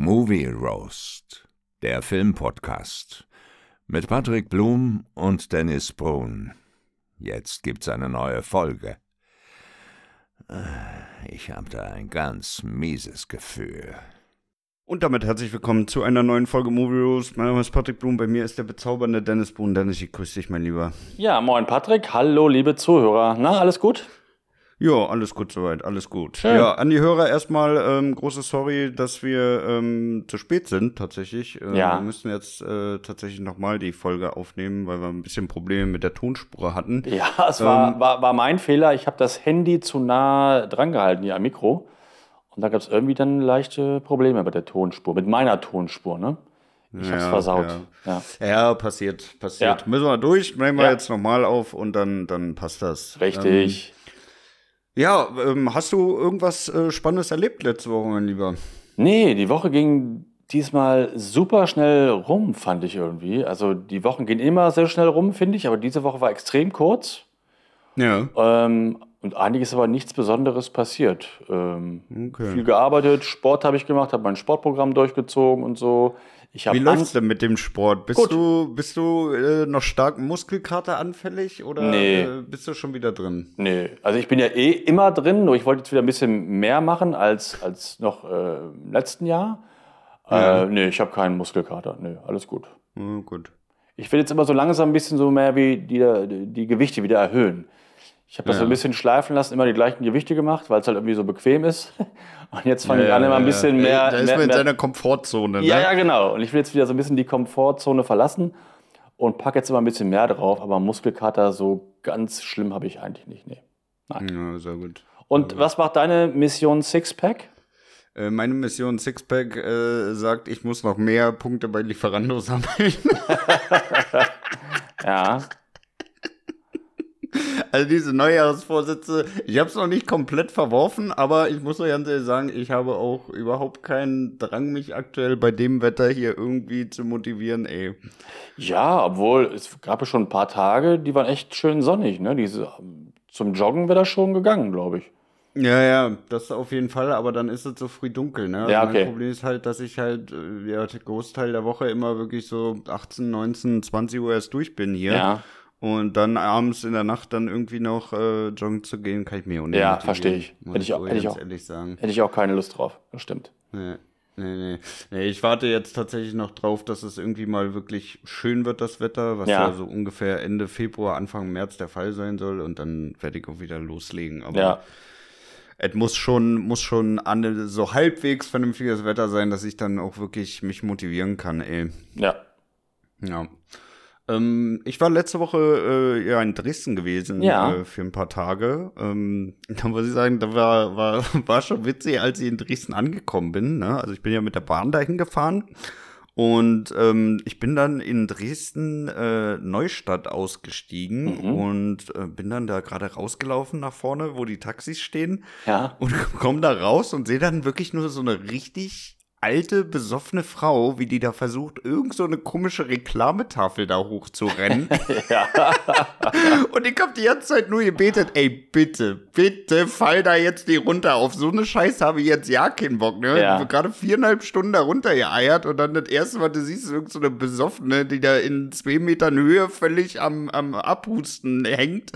Movie Roast, der Filmpodcast mit Patrick Blum und Dennis Brun. Jetzt gibt's eine neue Folge. Ich habe da ein ganz mieses Gefühl. Und damit herzlich willkommen zu einer neuen Folge Movie Roast. Mein Name ist Patrick Blum, bei mir ist der bezaubernde Dennis Brun. Dennis, ich grüße dich, mein Lieber. Ja, moin Patrick, hallo liebe Zuhörer. Na, alles gut? Ja, alles gut soweit, alles gut. Schön. Ja, an die Hörer erstmal ähm, große Sorry, dass wir ähm, zu spät sind tatsächlich. Äh, Ja. Wir müssen jetzt äh, tatsächlich nochmal die Folge aufnehmen, weil wir ein bisschen Probleme mit der Tonspur hatten. Ja, es war, Ähm. war, war mein Fehler. Ich habe das Handy zu nah dran gehalten hier am Mikro. Und da gab es irgendwie dann leichte Probleme mit der Tonspur, mit meiner Tonspur, ne? Ich hab's Ja, versaut. Ja. Ja. ja, passiert, passiert. Müssen wir durch, nehmen wir jetzt nochmal auf und dann, dann passt das. Richtig. Ja, ähm, hast du irgendwas äh, Spannendes erlebt letzte Woche, mein Lieber? Nee, die Woche ging diesmal super schnell rum, fand ich irgendwie. Also die Wochen gehen immer sehr schnell rum, finde ich, aber diese Woche war extrem kurz. Ja. Ähm, und einiges aber nichts Besonderes passiert. Ähm, Okay. Viel gearbeitet, Sport habe ich gemacht, habe mein Sportprogramm durchgezogen und so. Wie läuft's denn mit dem Sport? Bist Gut. du, bist du äh, noch stark Muskelkater anfällig oder Nee. äh, bist du schon wieder drin? Nee, also ich bin ja eh immer drin, nur ich wollte jetzt wieder ein bisschen mehr machen als, als noch äh, im letzten Jahr. Ja. Äh, nee, ich habe keinen Muskelkater. Nee, alles gut. Ja, gut. Ich will jetzt immer so langsam ein bisschen so mehr wie die, die Gewichte wieder erhöhen. Ich habe das Ja. so ein bisschen schleifen lassen, immer die gleichen Gewichte gemacht, weil es halt irgendwie so bequem ist. Und jetzt fange ich Ja, an, immer ein bisschen ja. mehr. Da ist mehr, man in mehr seiner Komfortzone, ne? Ja, ja, genau. Und ich will jetzt wieder so ein bisschen die Komfortzone verlassen und packe jetzt immer ein bisschen mehr drauf. Aber Muskelkater so ganz schlimm habe ich eigentlich nicht. Nee. Ja, sehr gut. Und was macht deine Mission Sixpack? Äh, meine Mission Sixpack äh, sagt, ich muss noch mehr Punkte bei Lieferando sammeln. Ja. Also diese Neujahrsvorsätze, ich habe es noch nicht komplett verworfen, aber ich muss ganz ehrlich sagen, ich habe auch überhaupt keinen Drang, mich aktuell bei dem Wetter hier irgendwie zu motivieren, ey. Ja, obwohl es gab ja schon ein paar Tage, die waren echt schön sonnig. Ne? Diese, zum Joggen wäre das schon gegangen, glaube ich. Ja, ja, das auf jeden Fall, aber dann ist es so früh dunkel, ne? Also Ja, okay. Mein Problem ist halt, dass ich halt äh, ja, den Großteil der Woche immer wirklich so 18, 19, 20 Uhr erst durch bin hier. Ja. Und dann abends in der Nacht dann irgendwie noch äh, joggen zu gehen, kann ich mir auch nicht Ja, verstehe ich. Hätte ich auch- hätte ich auch. ehrlich sagen. Hätte ich auch keine Lust drauf. Das stimmt. Nee, nee, nee. nee. Ich warte jetzt tatsächlich noch drauf, dass es irgendwie mal wirklich schön wird, das Wetter, was ja, Ja. so ungefähr Ende Februar, Anfang März der Fall sein soll. Und dann werde ich auch wieder loslegen. Aber Ja. es muss schon, muss schon an, so halbwegs vernünftiges Wetter sein, dass ich dann auch wirklich mich motivieren kann, ey. Ja. Ja. Ähm, ich war letzte Woche äh, ja in Dresden gewesen Ja. äh, für ein paar Tage. Ähm, da muss ich sagen, da war, war, war schon witzig, als ich in Dresden angekommen bin. Ne? Also ich bin ja mit der Bahn dahin gefahren. Und ähm, ich bin dann in Dresden äh, Neustadt ausgestiegen Mhm. und äh, bin dann da gerade rausgelaufen nach vorne, wo die Taxis stehen Ja. und komm da raus und sehe dann wirklich nur so eine richtig alte, besoffene Frau, wie die da versucht, irgend so eine komische Reklametafel da hochzurennen. ja. und ich hab die ganze Zeit nur gebetet, ey, bitte, bitte fall da jetzt nicht runter. Auf so eine Scheiße habe ich jetzt ja keinen Bock, ne? Ja. Ich gerade viereinhalb Stunden da runtergeeiert und dann das erste Mal, du siehst, ist irgend so eine Besoffene, die da in zwei Metern Höhe völlig am, am Abhusten hängt.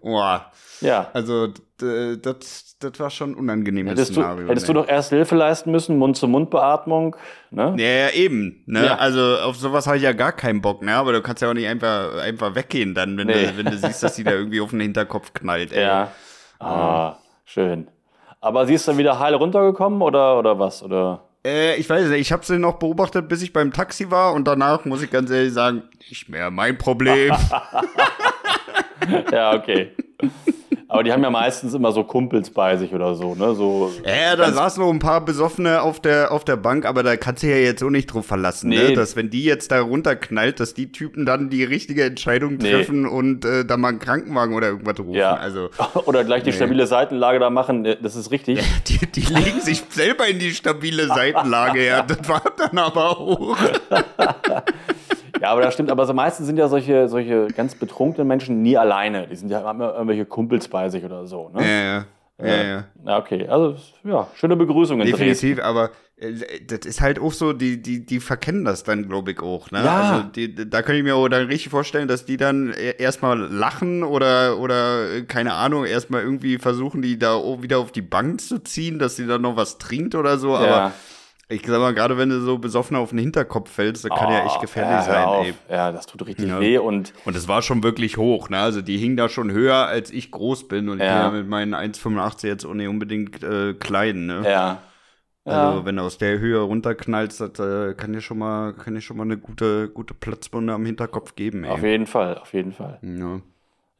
Boah. ja. Also, das, das war schon ein unangenehmes Hättest, du, Szenario. hättest ne? du doch erst Hilfe leisten müssen, Mund-zu-Mund-Beatmung. Ne? Ja, ja, eben. Ne? Ja. Also auf sowas habe ich ja gar keinen Bock, ne? Aber du kannst ja auch nicht einfach, einfach weggehen dann, wenn, Nee. du, wenn du siehst, dass die da irgendwie auf den Hinterkopf knallt. Ey. Ja. Ah, schön. Aber sie ist dann wieder heil runtergekommen oder, oder was? Oder? Äh, ich weiß nicht, ich habe sie noch beobachtet, bis ich beim Taxi war und danach muss ich ganz ehrlich sagen, nicht mehr mein Problem. Ja, okay. Aber die haben ja meistens immer so Kumpels bei sich oder so, ne? So, ja, da saßen noch ein paar Besoffene auf der, auf der Bank, aber da kannst du ja jetzt auch nicht drauf verlassen, ne? Nee. dass wenn die jetzt da runterknallt, dass die Typen dann die richtige Entscheidung Nee. treffen und äh, da mal einen Krankenwagen oder irgendwas rufen. ja. Also oder gleich die Nee. stabile Seitenlage da machen, äh, das ist richtig. Die, die legen sich selber in die stabile Seitenlage, ja. Das war dann aber hoch. Ja, aber das stimmt. Aber so meistens sind ja solche, solche ganz betrunkenen Menschen nie alleine. Die sind ja immer irgendwelche Kumpels bei sich oder so. Ne? Ja, ja. Ja, ja. Ja, okay. Also, ja, schöne Begrüßung in Dresden. Definitiv, aber äh, das ist halt auch so, die, die, die verkennen das dann, glaube ich, auch. Ne? Ja. Also die, da kann ich mir auch dann richtig vorstellen, dass die dann e- erstmal lachen oder, oder äh, keine Ahnung, erstmal irgendwie versuchen, die da wieder auf die Bank zu ziehen, dass sie dann noch was trinkt oder so. Aber Ja. Ich sag mal, gerade wenn du so besoffen auf den Hinterkopf fällst, das kann ja echt gefährlich ja, sein. Ja, das tut richtig Ja. weh und Und es war schon wirklich hoch, ne? Also die hing da schon höher, als ich groß bin. Und ich Ja. bin ja mit meinen 1,85 jetzt auch nicht unbedingt äh, klein, ne? ja. Also wenn du aus der Höhe runterknallst, das äh, kann dir schon mal, kann dir schon mal eine gute, gute Platzwunde am Hinterkopf geben, ey. Auf jeden Fall, auf jeden Fall. Ja.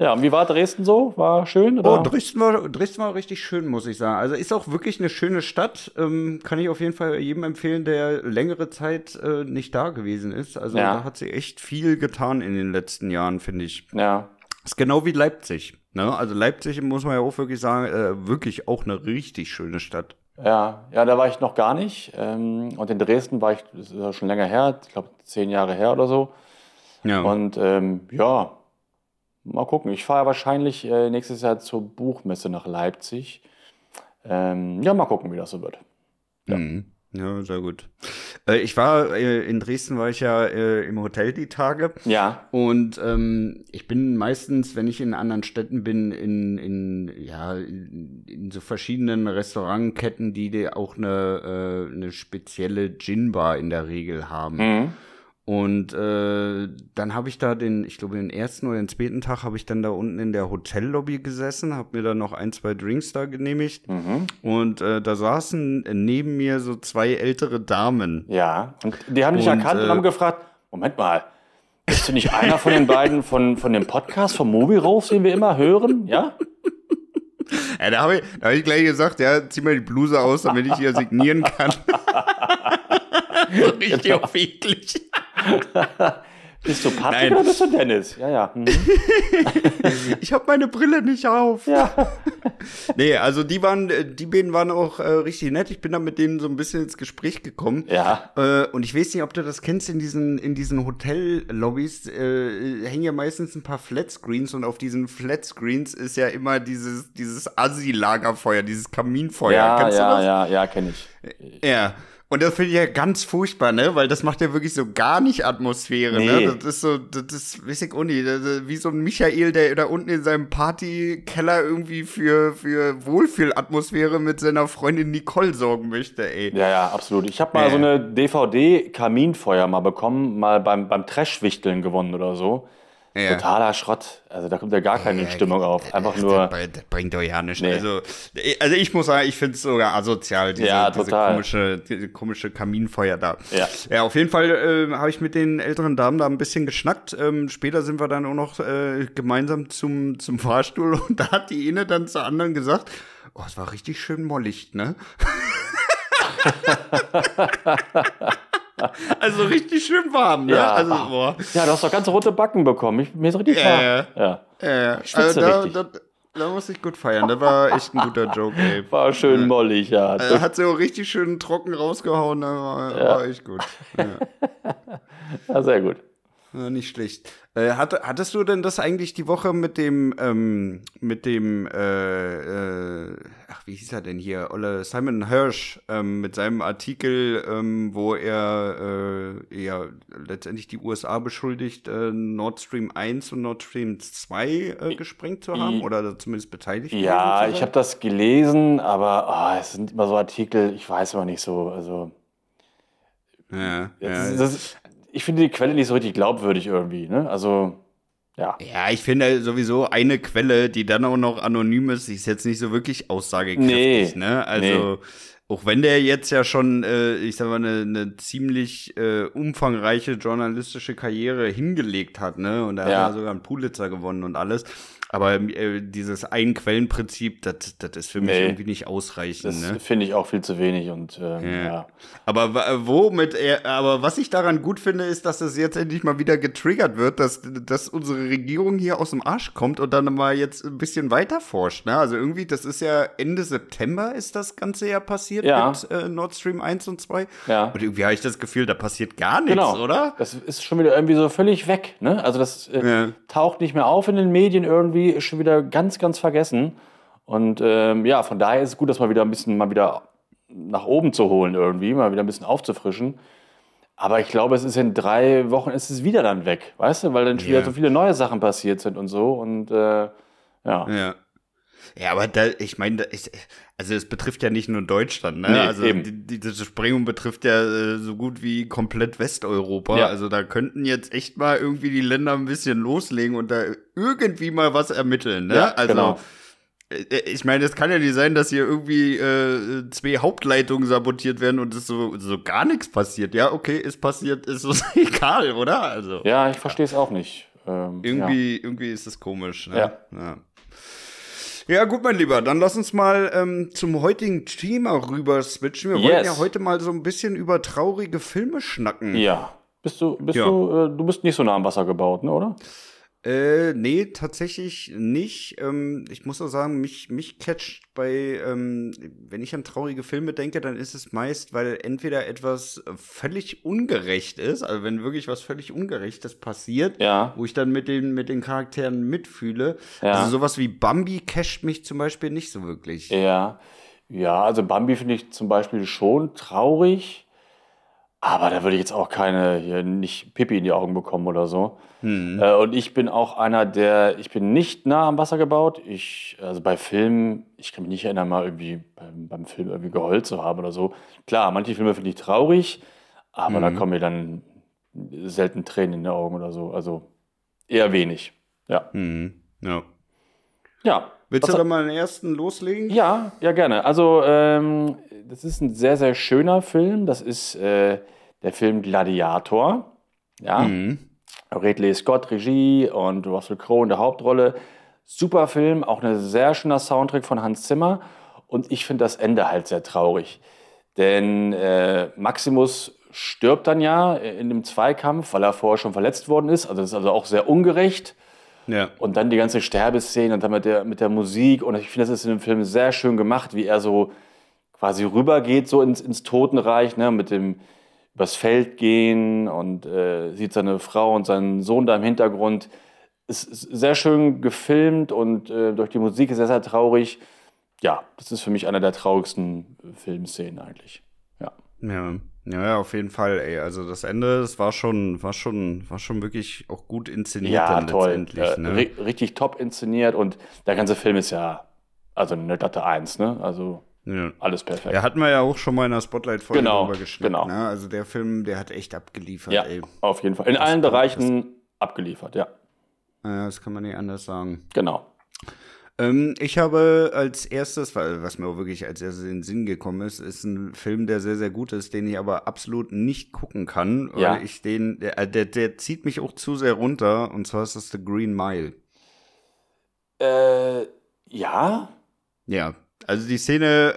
Ja, und wie war Dresden so? War schön? Oder? Oh, Dresden war, Dresden war richtig schön, muss ich sagen. Also ist auch wirklich eine schöne Stadt. Ähm, kann ich auf jeden Fall jedem empfehlen, der längere Zeit äh, nicht da gewesen ist. Also Ja. da hat sie echt viel getan in den letzten Jahren, finde ich. ja. Ist genau wie Leipzig. Ne? Also Leipzig muss man ja auch wirklich sagen, äh, wirklich auch eine richtig schöne Stadt. Ja, ja, da war ich noch gar nicht. Ähm, und in Dresden war ich, das ist ja schon länger her, ich glaube zehn Jahre her oder so. Ja. Und ähm, ja, mal gucken. Ich fahre wahrscheinlich äh, nächstes Jahr zur Buchmesse nach Leipzig. Ähm, ja, mal gucken, wie das so wird. Ja. Mhm. ja, sehr gut. Äh, ich war äh, in Dresden, war ich ja im Hotel die Tage. Ja, Und ähm, ich bin meistens, wenn ich in anderen Städten bin, in, in, ja, in, in so verschiedenen Restaurantketten, die auch eine, eine spezielle Gin-Bar in der Regel haben. mhm. Und äh, dann habe ich da den, ich glaube, den ersten oder den zweiten Tag habe ich dann da unten in der Hotellobby gesessen, habe mir dann noch ein, zwei Drinks da genehmigt. Mhm. Und äh, da saßen neben mir so zwei ältere Damen. ja. Und die haben dich Und, erkannt und äh, haben gefragt, Moment mal, bist du nicht einer von den beiden von, von dem Podcast vom Rose, den wir immer hören? Ja? Ja, da habe ich, da hab ich gleich gesagt, ja, zieh mal die Bluse aus, damit ich hier signieren kann. so richtig Genau. auf eklig. Bist du Patrick Nein. oder bist du Dennis? Ja, ja. Mhm. Ich habe meine Brille nicht auf. Ja. Nee, also die waren, äh, die beiden waren auch äh, richtig nett. Ich bin da mit denen so ein bisschen ins Gespräch gekommen. Ja. Äh, und ich weiß nicht, ob du das kennst, in diesen, in diesen Hotellobbys äh, hängen ja meistens ein paar Flatscreens und auf diesen Flatscreens ist ja immer dieses, dieses Assi-Lagerfeuer, dieses Kaminfeuer. Ja, Kennst du ja, das? ja, ja, kenne ich. Ja. Und das finde ich ja ganz furchtbar, ne? Weil das macht ja wirklich so gar nicht Atmosphäre, Nee. ne? Das ist so, das ist, weiß ich auch nicht, wie so ein Michael, der da unten in seinem Partykeller irgendwie für, für Wohlfühlatmosphäre mit seiner Freundin Nicole sorgen möchte, ey. Ja, ja, absolut. Ich habe mal Ja. so eine DVD-Kaminfeuer mal bekommen, mal beim, beim Trash-Wichteln gewonnen oder so. Ja. Totaler Schrott. Also da kommt ja gar keine Ja, Stimmung auf. Einfach nur. Das, bringt doch ja nichts. Nee. Also, also ich muss sagen, ich finde es sogar asozial, diese, Ja, diese, komische, diese komische Kaminfeuer da. Ja. ja auf jeden Fall äh, habe ich mit den älteren Damen da ein bisschen geschnackt. Ähm, später sind wir dann auch noch äh, gemeinsam zum, zum Fahrstuhl und da hat die eine dann zur anderen gesagt, oh, es war richtig schön mollig, ne? also richtig schön warm, ne? Ja. Also, boah. Ja, du hast doch ganz rote Backen bekommen. Ich, mir ist richtig Ja, warm. ja. Ja. Schwitze also da, richtig. da, da muss ich gut feiern. Das war echt ein guter Joke, ey. War schön mollig, ja. Er hat sie auch richtig schön trocken rausgehauen, war, Ja. war echt gut. Ja. ja, sehr gut. Nicht schlecht. Äh, hatte, hattest du denn das eigentlich die Woche mit dem, ähm, mit dem, äh, äh, ach, wie hieß er denn hier? Olle Simon Hirsch, ähm, mit seinem Artikel, ähm, wo er äh, ja letztendlich die USA beschuldigt, äh, Nord Stream 1 und Nord Stream 2 äh, gesprengt zu haben? Oder zumindest beteiligt? Ja, ich habe das gelesen, aber ah, es sind immer so Artikel, ich weiß immer nicht so. Also, Ja, das, ja. das, ich finde die Quelle nicht so richtig glaubwürdig irgendwie. Ne? Also, ja. Ja, ich finde sowieso eine Quelle, die dann auch noch anonym ist, die ist jetzt nicht so wirklich aussagekräftig, Nee, ne? Also, auch wenn der jetzt ja schon, äh, ich sag mal, eine, eine ziemlich äh, umfangreiche journalistische Karriere hingelegt hat, ne? Und er Ja. hat ja sogar einen Pulitzer gewonnen und alles. Aber äh, dieses Ein-Quellen-Prinzip, das das ist für mich Nee. irgendwie nicht ausreichend, Das ne? finde ich auch viel zu wenig. Und ähm, Ja. ja. Aber wa- wo mit er, aber was ich daran gut finde, ist, dass es jetzt endlich mal wieder getriggert wird, dass, dass unsere Regierung hier aus dem Arsch kommt und dann mal jetzt ein bisschen weiter forscht. Ne? Also irgendwie, das ist ja Ende September ist das Ganze ja passiert Ja. mit äh, Nord Stream 1 und 2. Ja. Und irgendwie habe ich das Gefühl, da passiert gar nichts, Genau. oder? Das ist schon wieder irgendwie so völlig weg. Ne? Also das äh, Ja. taucht nicht mehr auf in den Medien irgendwie, ist schon wieder ganz, ganz vergessen. Und ähm, ja, von daher ist es gut, das mal wieder ein bisschen mal wieder nach oben zu holen irgendwie, mal wieder ein bisschen aufzufrischen. Aber ich glaube, es ist in drei Wochen ist es wieder dann weg, weißt du, weil dann wieder Ja. so viele neue Sachen passiert sind und so. Und äh, ja. Ja. Ja, aber da, ich meine, da ist, also es betrifft ja nicht nur Deutschland, ne? Nee, also die, die, diese Sprengung betrifft ja äh, so gut wie komplett Westeuropa. Ja. Also da könnten jetzt echt mal irgendwie die Länder ein bisschen loslegen und da irgendwie mal was ermitteln, ne? Ja, also genau. äh, ich meine, es kann ja nicht sein, dass hier irgendwie äh, zwei Hauptleitungen sabotiert werden und es so, so gar nichts passiert. Ja, okay, ist passiert, ist uns egal, oder? Also Ja, ich verstehe es auch nicht. Ähm, irgendwie, irgendwie ist es komisch. Ne? Ja. Ja. Gut, mein Lieber, dann lass uns mal ähm, zum heutigen Thema rüber switchen. Wir Yes. wollten ja heute mal so ein bisschen über traurige Filme schnacken. Ja. ja. Bist du, bist Ja. du, äh, du bist nicht so nah am Wasser gebaut, ne, oder? Äh, nee, tatsächlich nicht. Ähm, ich muss auch sagen, mich, mich catcht bei, ähm, wenn ich an traurige Filme denke, dann ist es meist, weil entweder etwas völlig ungerecht ist, also wenn wirklich was völlig Ungerechtes passiert, Ja. wo ich dann mit den, mit den Charakteren mitfühle. Ja. Also sowas wie Bambi catcht mich zum Beispiel nicht so wirklich. Ja. Ja, also Bambi finde ich zum Beispiel schon traurig. Aber da würde ich jetzt auch keine, hier nicht Pipi in die Augen bekommen oder so. Hm. Äh, und ich bin auch einer, der, ich bin nicht nah am Wasser gebaut. Ich, also bei Filmen, ich kann mich nicht erinnern, mal irgendwie beim, beim Film irgendwie geheult zu haben oder so. Klar, manche Filme finde ich traurig, aber da Mhm. kommen mir dann selten Tränen in die Augen oder so. Also eher wenig. Ja. Hm. Ja. Ja. Willst du da mal den ersten loslegen? Ja, ja, gerne. Also, ähm, das ist ein sehr, sehr schöner Film. Das ist äh, der Film Gladiator. Ja. Mhm. Ridley Scott Regie und Russell Crowe in der Hauptrolle. Super Film, auch ein sehr schöner Soundtrack von Hans Zimmer. Und ich finde das Ende halt sehr traurig. Denn äh, Maximus stirbt dann ja in dem Zweikampf, weil er vorher schon verletzt worden ist. Also das ist also auch sehr ungerecht. Ja. Und dann die ganze Sterbeszene und dann mit der, mit der Musik. Und ich finde, das ist in dem Film sehr schön gemacht, wie er so quasi rübergeht, so ins, ins Totenreich, ne, mit dem übers Feld gehen und äh, sieht seine Frau und seinen Sohn da im Hintergrund. Es ist sehr schön gefilmt und äh, durch die Musik ist er sehr traurig. Ja, das ist für mich einer der traurigsten Filmszenen eigentlich. Ja. Ja. Ja, auf jeden Fall, ey. Also das Ende, das war schon, war schon, war schon wirklich auch gut inszeniert Ja, dann toll. letztendlich. Äh, ne? ri- richtig top inszeniert und der ganze Film ist ja also eine glatte Eins, ne? Also ja. alles perfekt. Ja, hatten wir ja auch schon mal in der Spotlight-Folge Genau, drüber geschnitten. genau. Ne? Also der Film, der hat echt abgeliefert, Ja, ey. auf jeden Fall. In allen kann- Bereichen abgeliefert, ja. Ja, das kann man nicht anders sagen. Genau. Ähm, ich habe als erstes, weil- was mir auch wirklich als erstes in den Sinn gekommen ist, ist ein Film, der sehr, sehr gut ist, den ich aber absolut nicht gucken kann, weil Ja. ich den, der, äh, der, der zieht mich auch zu sehr runter, und zwar ist das The Green Mile. Äh, ja. Ja, also die Szene,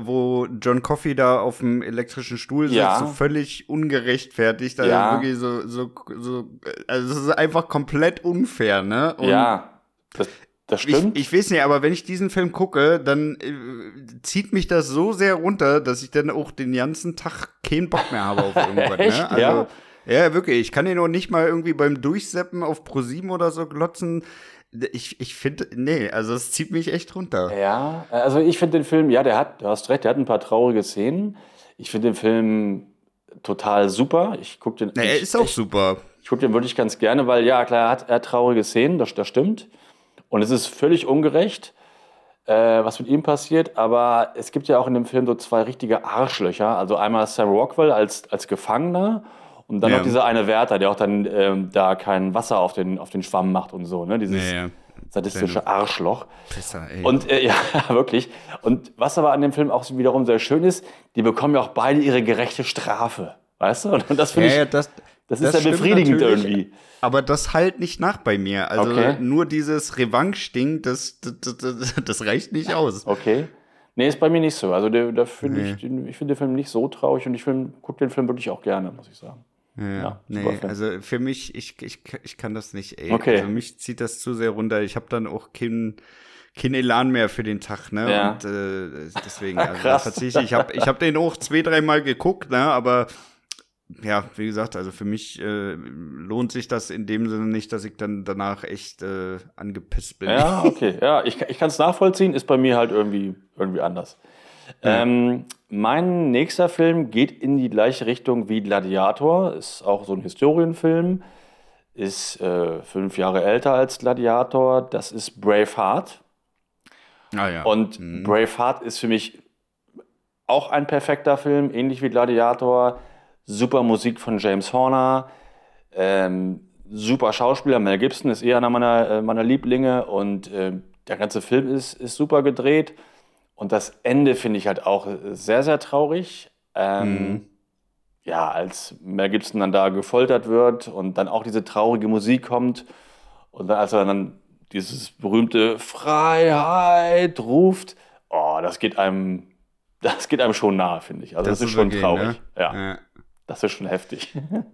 äh, wo John Coffey da auf dem elektrischen Stuhl sitzt, Ja. so völlig ungerechtfertigt, also Ja. wirklich so, so, so, also es ist einfach komplett unfair, ne? Und ja. Das, das stimmt. Ich, ich weiß nicht, aber wenn ich diesen Film gucke, dann äh, zieht mich das so sehr runter, dass ich dann auch den ganzen Tag keinen Bock mehr habe auf irgendwas. Ne? Also, Ja? ja, wirklich. Ich kann ihn auch nicht mal irgendwie beim Durchseppen auf ProSieben oder so glotzen. Ich, ich finde, nee, also es zieht mich echt runter. ja, also ich finde den Film, ja, der hat, du hast recht, der hat ein paar traurige Szenen. Ich finde den Film total super. Ich gucke den. Na, er ist auch ich, super. Ich gucke den wirklich ganz gerne, weil ja, klar, er hat, er hat traurige Szenen, das, das stimmt. Und es ist völlig ungerecht, äh, was mit ihm passiert. Aber es gibt ja auch in dem Film so zwei richtige Arschlöcher. Also einmal Sam Rockwell als, als Gefangener und dann Ja. noch dieser eine Wärter, der auch dann ähm, da kein Wasser auf den, auf den Schwamm macht und so. Ne? Dieses Ja, ja. sadistische Arschloch. Besser, ey. Und äh, ja, wirklich. Und was aber an dem Film auch wiederum sehr schön ist, die bekommen ja auch beide ihre gerechte Strafe. Weißt du? Und das finde ich, ja, das, das ist ja befriedigend irgendwie. Aber das halt nicht nach bei mir. Also Okay. nur dieses Revanche-Ding, das, das, das, das reicht nicht aus. Okay. Nee, ist bei mir nicht so. Also der, da finde Nee. ich, den- ich finde den Film nicht so traurig und ich gucke den Film wirklich auch gerne, muss ich sagen. Ja, Ja, nee, also für mich, ich, ich, ich kann das nicht, ey. Okay. Also mich zieht das zu sehr runter. Ich habe dann auch keinen kein Elan mehr für den Tag, ne? Ja. Und äh, deswegen, also Krass. verzichte ich. Ich habe ich hab den auch zwei, dreimal geguckt, ne? Aber ja, wie gesagt, also für mich äh, lohnt sich das in dem Sinne nicht, dass ich dann danach echt äh, angepisst bin. Ja, okay. Ja, ich, ich kann es nachvollziehen, ist bei mir halt irgendwie, irgendwie anders. Ja. Ähm, mein nächster Film geht in die gleiche Richtung wie Gladiator, ist auch so ein Historienfilm, ist äh, fünf Jahre älter als Gladiator, das ist Braveheart. Ah, ja. Und mhm. Braveheart ist für mich auch ein perfekter Film, ähnlich wie Gladiator. Super Musik von James Horner. Ähm, super Schauspieler. Mel Gibson ist eher einer meiner, äh, meiner Lieblinge. Und äh, der ganze Film ist, ist super gedreht. Und das Ende finde ich halt auch sehr, sehr traurig. Ähm, mhm. Ja, als Mel Gibson dann da gefoltert wird und dann auch diese traurige Musik kommt. Und dann, als er dann dieses berühmte Freiheit ruft, oh, das geht einem das geht einem schon nahe, finde ich. Also das, das ist, schon traurig. Ne? Ja. ja. Das ist schon heftig.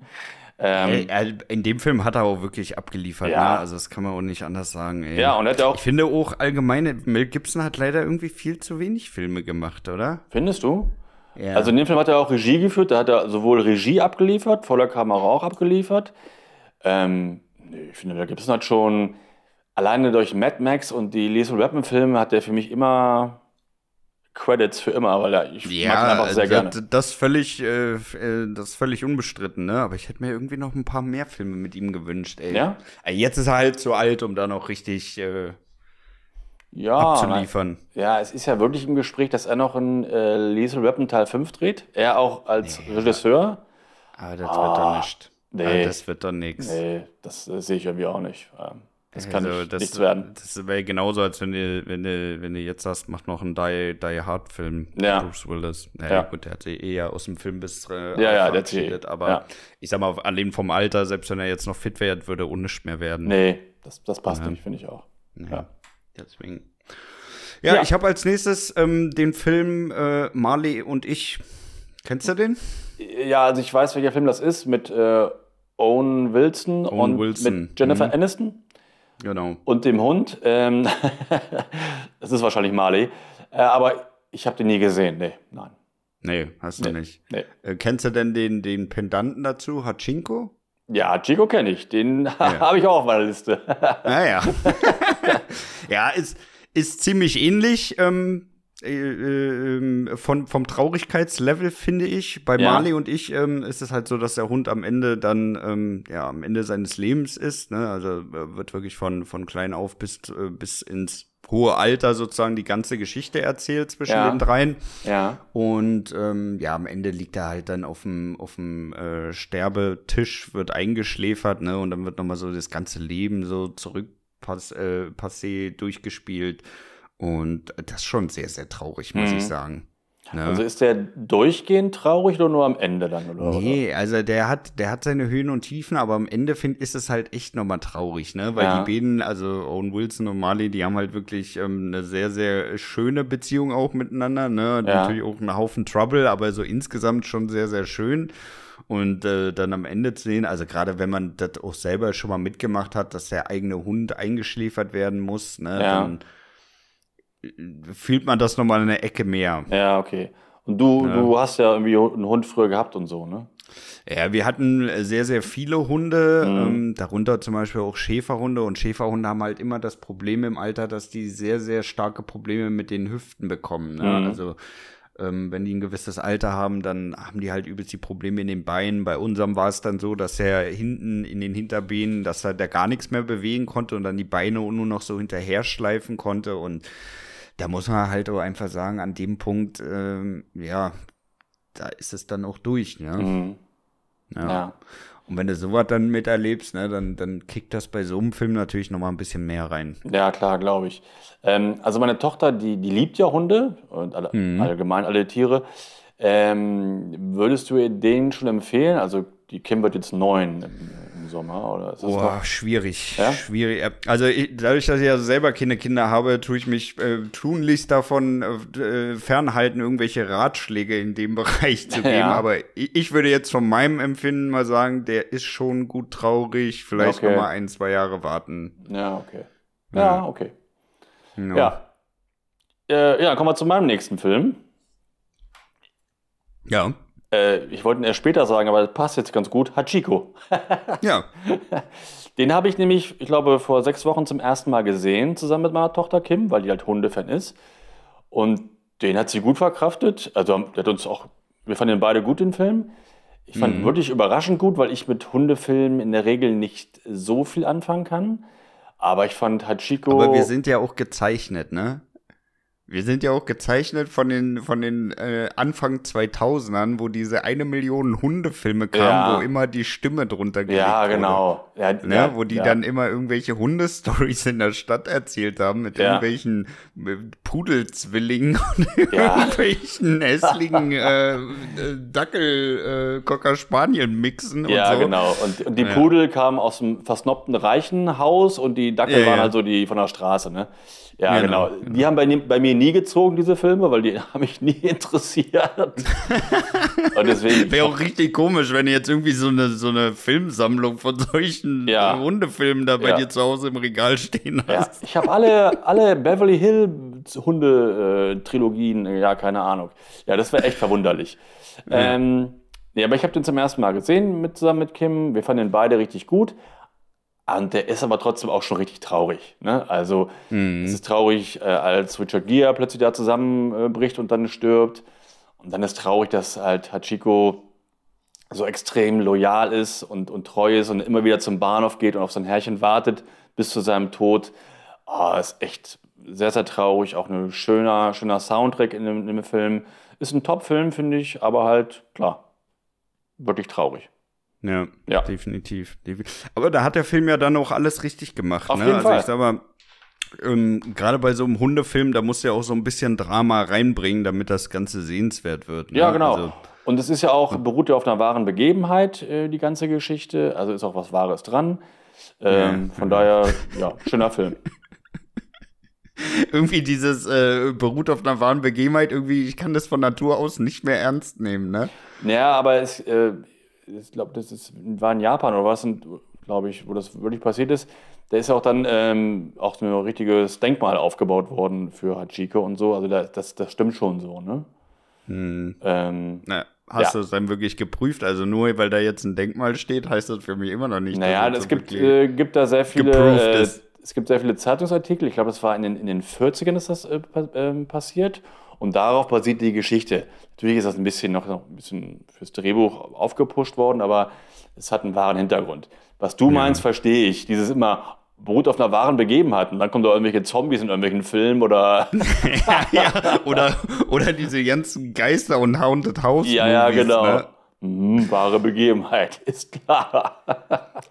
ähm, ey, in dem Film hat er auch wirklich abgeliefert, ja. ne? Also das kann man auch nicht anders sagen. Ey. Ja, und er hat auch. Ich finde auch allgemein, Mel Gibson hat leider irgendwie viel zu wenig Filme gemacht, oder? Findest du? Ja. Also in dem Film hat er auch Regie geführt, da hat er sowohl Regie abgeliefert, voller Kamera auch abgeliefert. Ähm, ich finde, Mel Gibson hat schon alleine durch Mad Max und die Lethal Weapon Filme hat er für mich immer Credits für immer, weil er, ich ja, mag ihn einfach sehr gerne. Das völlig, äh, äh, das völlig unbestritten, ne? Aber ich hätte mir irgendwie noch ein paar mehr Filme mit ihm gewünscht, ey. Ja? Jetzt ist er halt zu alt, um da noch richtig äh, ja, abzuliefern. Nein. Ja, es ist ja wirklich im Gespräch, dass er noch in äh, Lethal Weapon Teil 5 dreht. Er auch als nee, Regisseur. Aber das ah, wird doch nicht. Nee. das wird doch nichts. Nee, das, das sehe ich irgendwie auch nicht. Ähm, das kann also, nicht, das, nichts werden. Das wäre genauso, als wenn du, wenn du, wenn du jetzt sagst, mach noch einen Die, Die Hard Film. Ja. Bruce Willis. Naja, ja. gut, der hat sich eher aus dem Film bis äh, ja, ja, der Aber ja. ich sag mal, allein vom Alter, selbst wenn er jetzt noch fit wäre, würde er nicht mehr werden. Nee, das, das passt ja. nicht, finde ich auch. Ja. Deswegen. Ja, ich habe als nächstes ähm, den Film äh, Marley und ich. Kennst du den? Ja, also ich weiß, welcher Film das ist, mit äh, Owen Wilson Owen und Wilson. mit Jennifer mhm. Aniston. Genau. Und dem Hund. Ähm, das ist wahrscheinlich Marley. Äh, aber ich habe den nie gesehen. Nee, nein. Nee, hast du nee, nicht. Nee. Äh, kennst du denn den, den Pendanten dazu, Hachinko? Ja, Chico kenne ich. Den ja. habe ich auch auf meiner Liste. naja. ja, ist, ist ziemlich ähnlich. Ähm, äh, äh, von, vom Traurigkeitslevel finde ich. Bei ja. Marley und ich ähm, ist es halt so, dass der Hund am Ende dann ähm, ja am Ende seines Lebens ist. Ne? Also äh, wird wirklich von, von klein auf bis, äh, bis ins hohe Alter sozusagen die ganze Geschichte erzählt zwischen ja. den dreien. Ja. Und ähm, ja, am Ende liegt er halt dann auf dem auf dem äh, Sterbetisch, wird eingeschläfert, ne? Und dann wird nochmal so das ganze Leben so zurück pass, äh, passé durchgespielt. Und das ist schon sehr, sehr traurig, muss mhm. ich sagen. Ne? Also ist der durchgehend traurig oder nur am Ende dann? Oder, nee, also der hat, der hat seine Höhen und Tiefen, aber am Ende find, ist es halt echt nochmal traurig, ne? Weil ja. die beiden, also Owen Wilson und Marley, die haben halt wirklich ähm, eine sehr, sehr schöne Beziehung auch miteinander, ne? Ja. Natürlich auch einen Haufen Trouble, aber so insgesamt schon sehr, sehr schön. Und äh, dann am Ende zu sehen, also gerade wenn man das auch selber schon mal mitgemacht hat, dass der eigene Hund eingeschläfert werden muss, ne? Ja. Dann, fühlt man das nochmal in der Ecke mehr. Ja, okay. Und du, ja. du hast ja irgendwie einen Hund früher gehabt und so, ne? Ja, wir hatten sehr, sehr viele Hunde, mhm. ähm, darunter zum Beispiel auch Schäferhunde. Und Schäferhunde haben halt immer das Problem im Alter, dass die sehr, sehr starke Probleme mit den Hüften bekommen. Ne? Mhm. Also ähm, wenn die ein gewisses Alter haben, dann haben die halt übelst die Probleme in den Beinen. Bei unserem war es dann so, dass er hinten in den Hinterbeinen, dass er da gar nichts mehr bewegen konnte und dann die Beine nur noch so hinterher schleifen konnte und da muss man halt auch einfach sagen, an dem Punkt, ähm, ja, da ist es dann auch durch, ne? Mhm. Ja. ja. Und wenn du sowas dann miterlebst, ne, dann, dann kickt das bei so einem Film natürlich nochmal ein bisschen mehr rein. Ja, klar, glaube ich. Ähm, also meine Tochter, die, die liebt ja Hunde und alle, mhm. allgemein alle Tiere. Ähm, würdest du ihr den schon empfehlen? Also die Kim wird jetzt neun im Sommer, oder ist das oh, noch? schwierig. Ja? Schwierig. Also ich, dadurch, dass ich ja selber keine Kinder habe, tue ich mich äh, tunlichst davon äh, fernhalten, irgendwelche Ratschläge in dem Bereich zu geben. Ja. Aber ich, ich, würde jetzt von meinem Empfinden mal sagen, der ist schon gut traurig. Vielleicht okay. noch mal ein, zwei Jahre warten. Ja, okay. Ja, ja okay. No. Ja. Äh, ja, kommen wir zu meinem nächsten Film. Ja. Äh, ich wollte ihn erst später sagen, aber das passt jetzt ganz gut. Hachiko. Ja. Den habe ich nämlich, ich glaube, vor sechs Wochen zum ersten Mal gesehen, zusammen mit meiner Tochter Kim, weil die halt Hundefan ist. Und den hat sie gut verkraftet. Also, der hat uns auch, wir fanden beide gut, den Film. Ich fand ihn wirklich überraschend gut, weil ich mit Hundefilmen in der Regel nicht so viel anfangen kann. Aber ich fand Hachiko. Aber wir sind ja auch gezeichnet, ne? Wir sind ja auch gezeichnet von den, von den äh, Anfang 2000ern, wo diese eine Million Hundefilme kamen, Ja. wo immer die Stimme drunter gelegt ja, genau. Ja, Ne, ja, wo die ja. dann immer irgendwelche Hundestories in der Stadt erzählt haben mit Ja. irgendwelchen äh, Pudelzwillingen und Ja. irgendwelchen hässlichen äh, äh, Dackel äh, Cocker Spanien mixen Ja, und so. genau. Und, und die Ja. Pudel kamen aus dem versnobten reichen Haus und die Dackel Ja, waren ja. halt so die von der Straße, ne? Ja, Genau, genau. Die haben bei, bei mir nie gezogen, diese Filme, weil die haben mich nie interessiert. und deswegen. Wäre auch richtig komisch, wenn du jetzt irgendwie so eine, so eine Filmsammlung von solchen Ja. äh, Hundefilmen da bei Ja. dir zu Hause im Regal stehen Ja, hast. ich habe alle, alle Beverly Hill Hunde-Trilogien, ja, keine Ahnung. Ja, das wäre echt verwunderlich. Ähm, nee, aber ich habe den zum ersten Mal gesehen mit, zusammen mit Kim. Wir fanden den beide richtig gut. Und der ist aber trotzdem auch schon richtig traurig. Ne? Also, es ist traurig, äh, als Richard Gere plötzlich da zusammenbricht und dann stirbt. Und dann ist traurig, dass halt Hachiko so extrem loyal ist und, und treu ist und immer wieder zum Bahnhof geht und auf sein Herrchen wartet bis zu seinem Tod. Ah, ist echt sehr, sehr traurig. Auch ein schöner, schöner Soundtrack in dem, in dem Film. Ist ein Top-Film, finde ich, aber halt, klar, wirklich traurig. Ja, Ja. definitiv, definitiv. Aber da hat der Film ja dann auch alles richtig gemacht. Auf ne? jeden also Fall. ich sag mal, ähm, gerade bei so einem Hundefilm, da muss ja auch so ein bisschen Drama reinbringen, damit das Ganze sehenswert wird. Ne? Ja, genau. Also, und es ist ja auch, beruht ja auf einer wahren Begebenheit, äh, die ganze Geschichte. Also ist auch was Wahres dran. Ähm, Von daher, ja, schöner Film. irgendwie dieses äh, beruht auf einer wahren Begebenheit, irgendwie, ich kann das von Natur aus nicht mehr ernst nehmen, ne? Naja, aber es, äh, ich glaube, das ist, war in Japan oder was, glaube ich, wo das wirklich passiert ist. Da ist ja auch dann ähm, auch so ein richtiges Denkmal aufgebaut worden für Hachiko und so. Also da, das, das stimmt schon so, ne? Ähm, Na, hast Ja. du es dann wirklich geprüft? Also nur weil da jetzt ein Denkmal steht, heißt das für mich immer noch nicht. naja, es so gibt, äh, gibt da sehr viele. Äh, es gibt sehr viele Zeitungsartikel. Ich glaube, das war in den, in den 40ern ist das äh, ähm, passiert. Und darauf basiert die Geschichte. Natürlich ist das ein bisschen noch, noch ein bisschen fürs Drehbuch aufgepusht worden, aber es hat einen wahren Hintergrund. Was du meinst, verstehe ich. Dieses immer beruht auf einer wahren Begebenheit. Und dann kommen da irgendwelche Zombies in irgendwelchen Filmen oder. ja, oder, oder diese ganzen Geister und Haunted House. ja, ja, genau. Ne? Mhm, wahre Begebenheit, ist klar.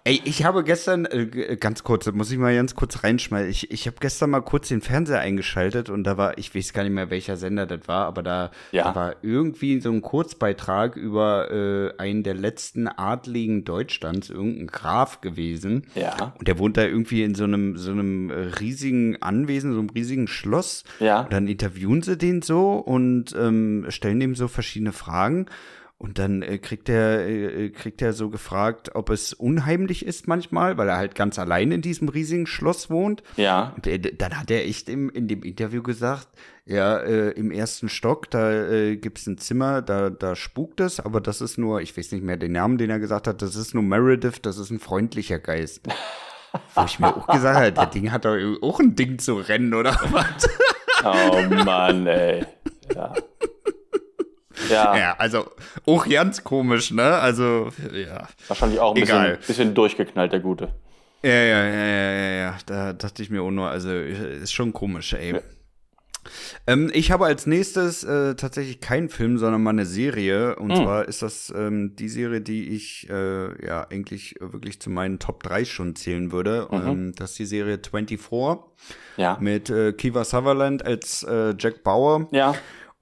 Ey, ich habe gestern, äh, g- ganz kurz, da muss ich mal ganz kurz reinschmeißen. Ich, ich habe gestern mal kurz den Fernseher eingeschaltet und da war, ich weiß gar nicht mehr, welcher Sender das war, aber da, Ja. da war irgendwie so ein Kurzbeitrag über äh, einen der letzten Adligen Deutschlands, irgendein Graf gewesen. Ja. Und der wohnt da irgendwie in so einem, so einem äh, riesigen Anwesen, so einem riesigen Schloss. Ja. Und dann interviewen sie den so und ähm, stellen ihm so verschiedene Fragen. Und dann äh, kriegt er äh, kriegt er so gefragt, ob es unheimlich ist manchmal, weil er halt ganz allein in diesem riesigen Schloss wohnt. Ja. Und äh, dann hat er echt im, in dem Interview gesagt, ja, äh, im ersten Stock, da äh, gibt's ein Zimmer, da, da spukt es, aber das ist nur, ich weiß nicht mehr den Namen, den er gesagt hat, das ist nur Meredith, das ist ein freundlicher Geist. Wo ich mir auch gesagt habe, der Ding hat doch auch ein Ding zu rennen, oder was? Oh Mann, ey. Ja. Ja, Ja, also auch ganz komisch, ne? Also, ja. wahrscheinlich auch ein bisschen, bisschen durchgeknallt, der Gute. Ja, ja, ja, ja, ja, ja. Da dachte ich mir auch nur, also ist schon komisch, ey. Ja. Ähm, ich habe als nächstes äh, tatsächlich keinen Film, sondern mal eine Serie. Und Hm. zwar ist das ähm, die Serie, die ich äh, ja eigentlich wirklich zu meinen Top 3 schon zählen würde. Mhm. Ähm, das ist die Serie 24 Ja. mit äh, Kiva Sutherland als äh, Jack Bauer. Ja.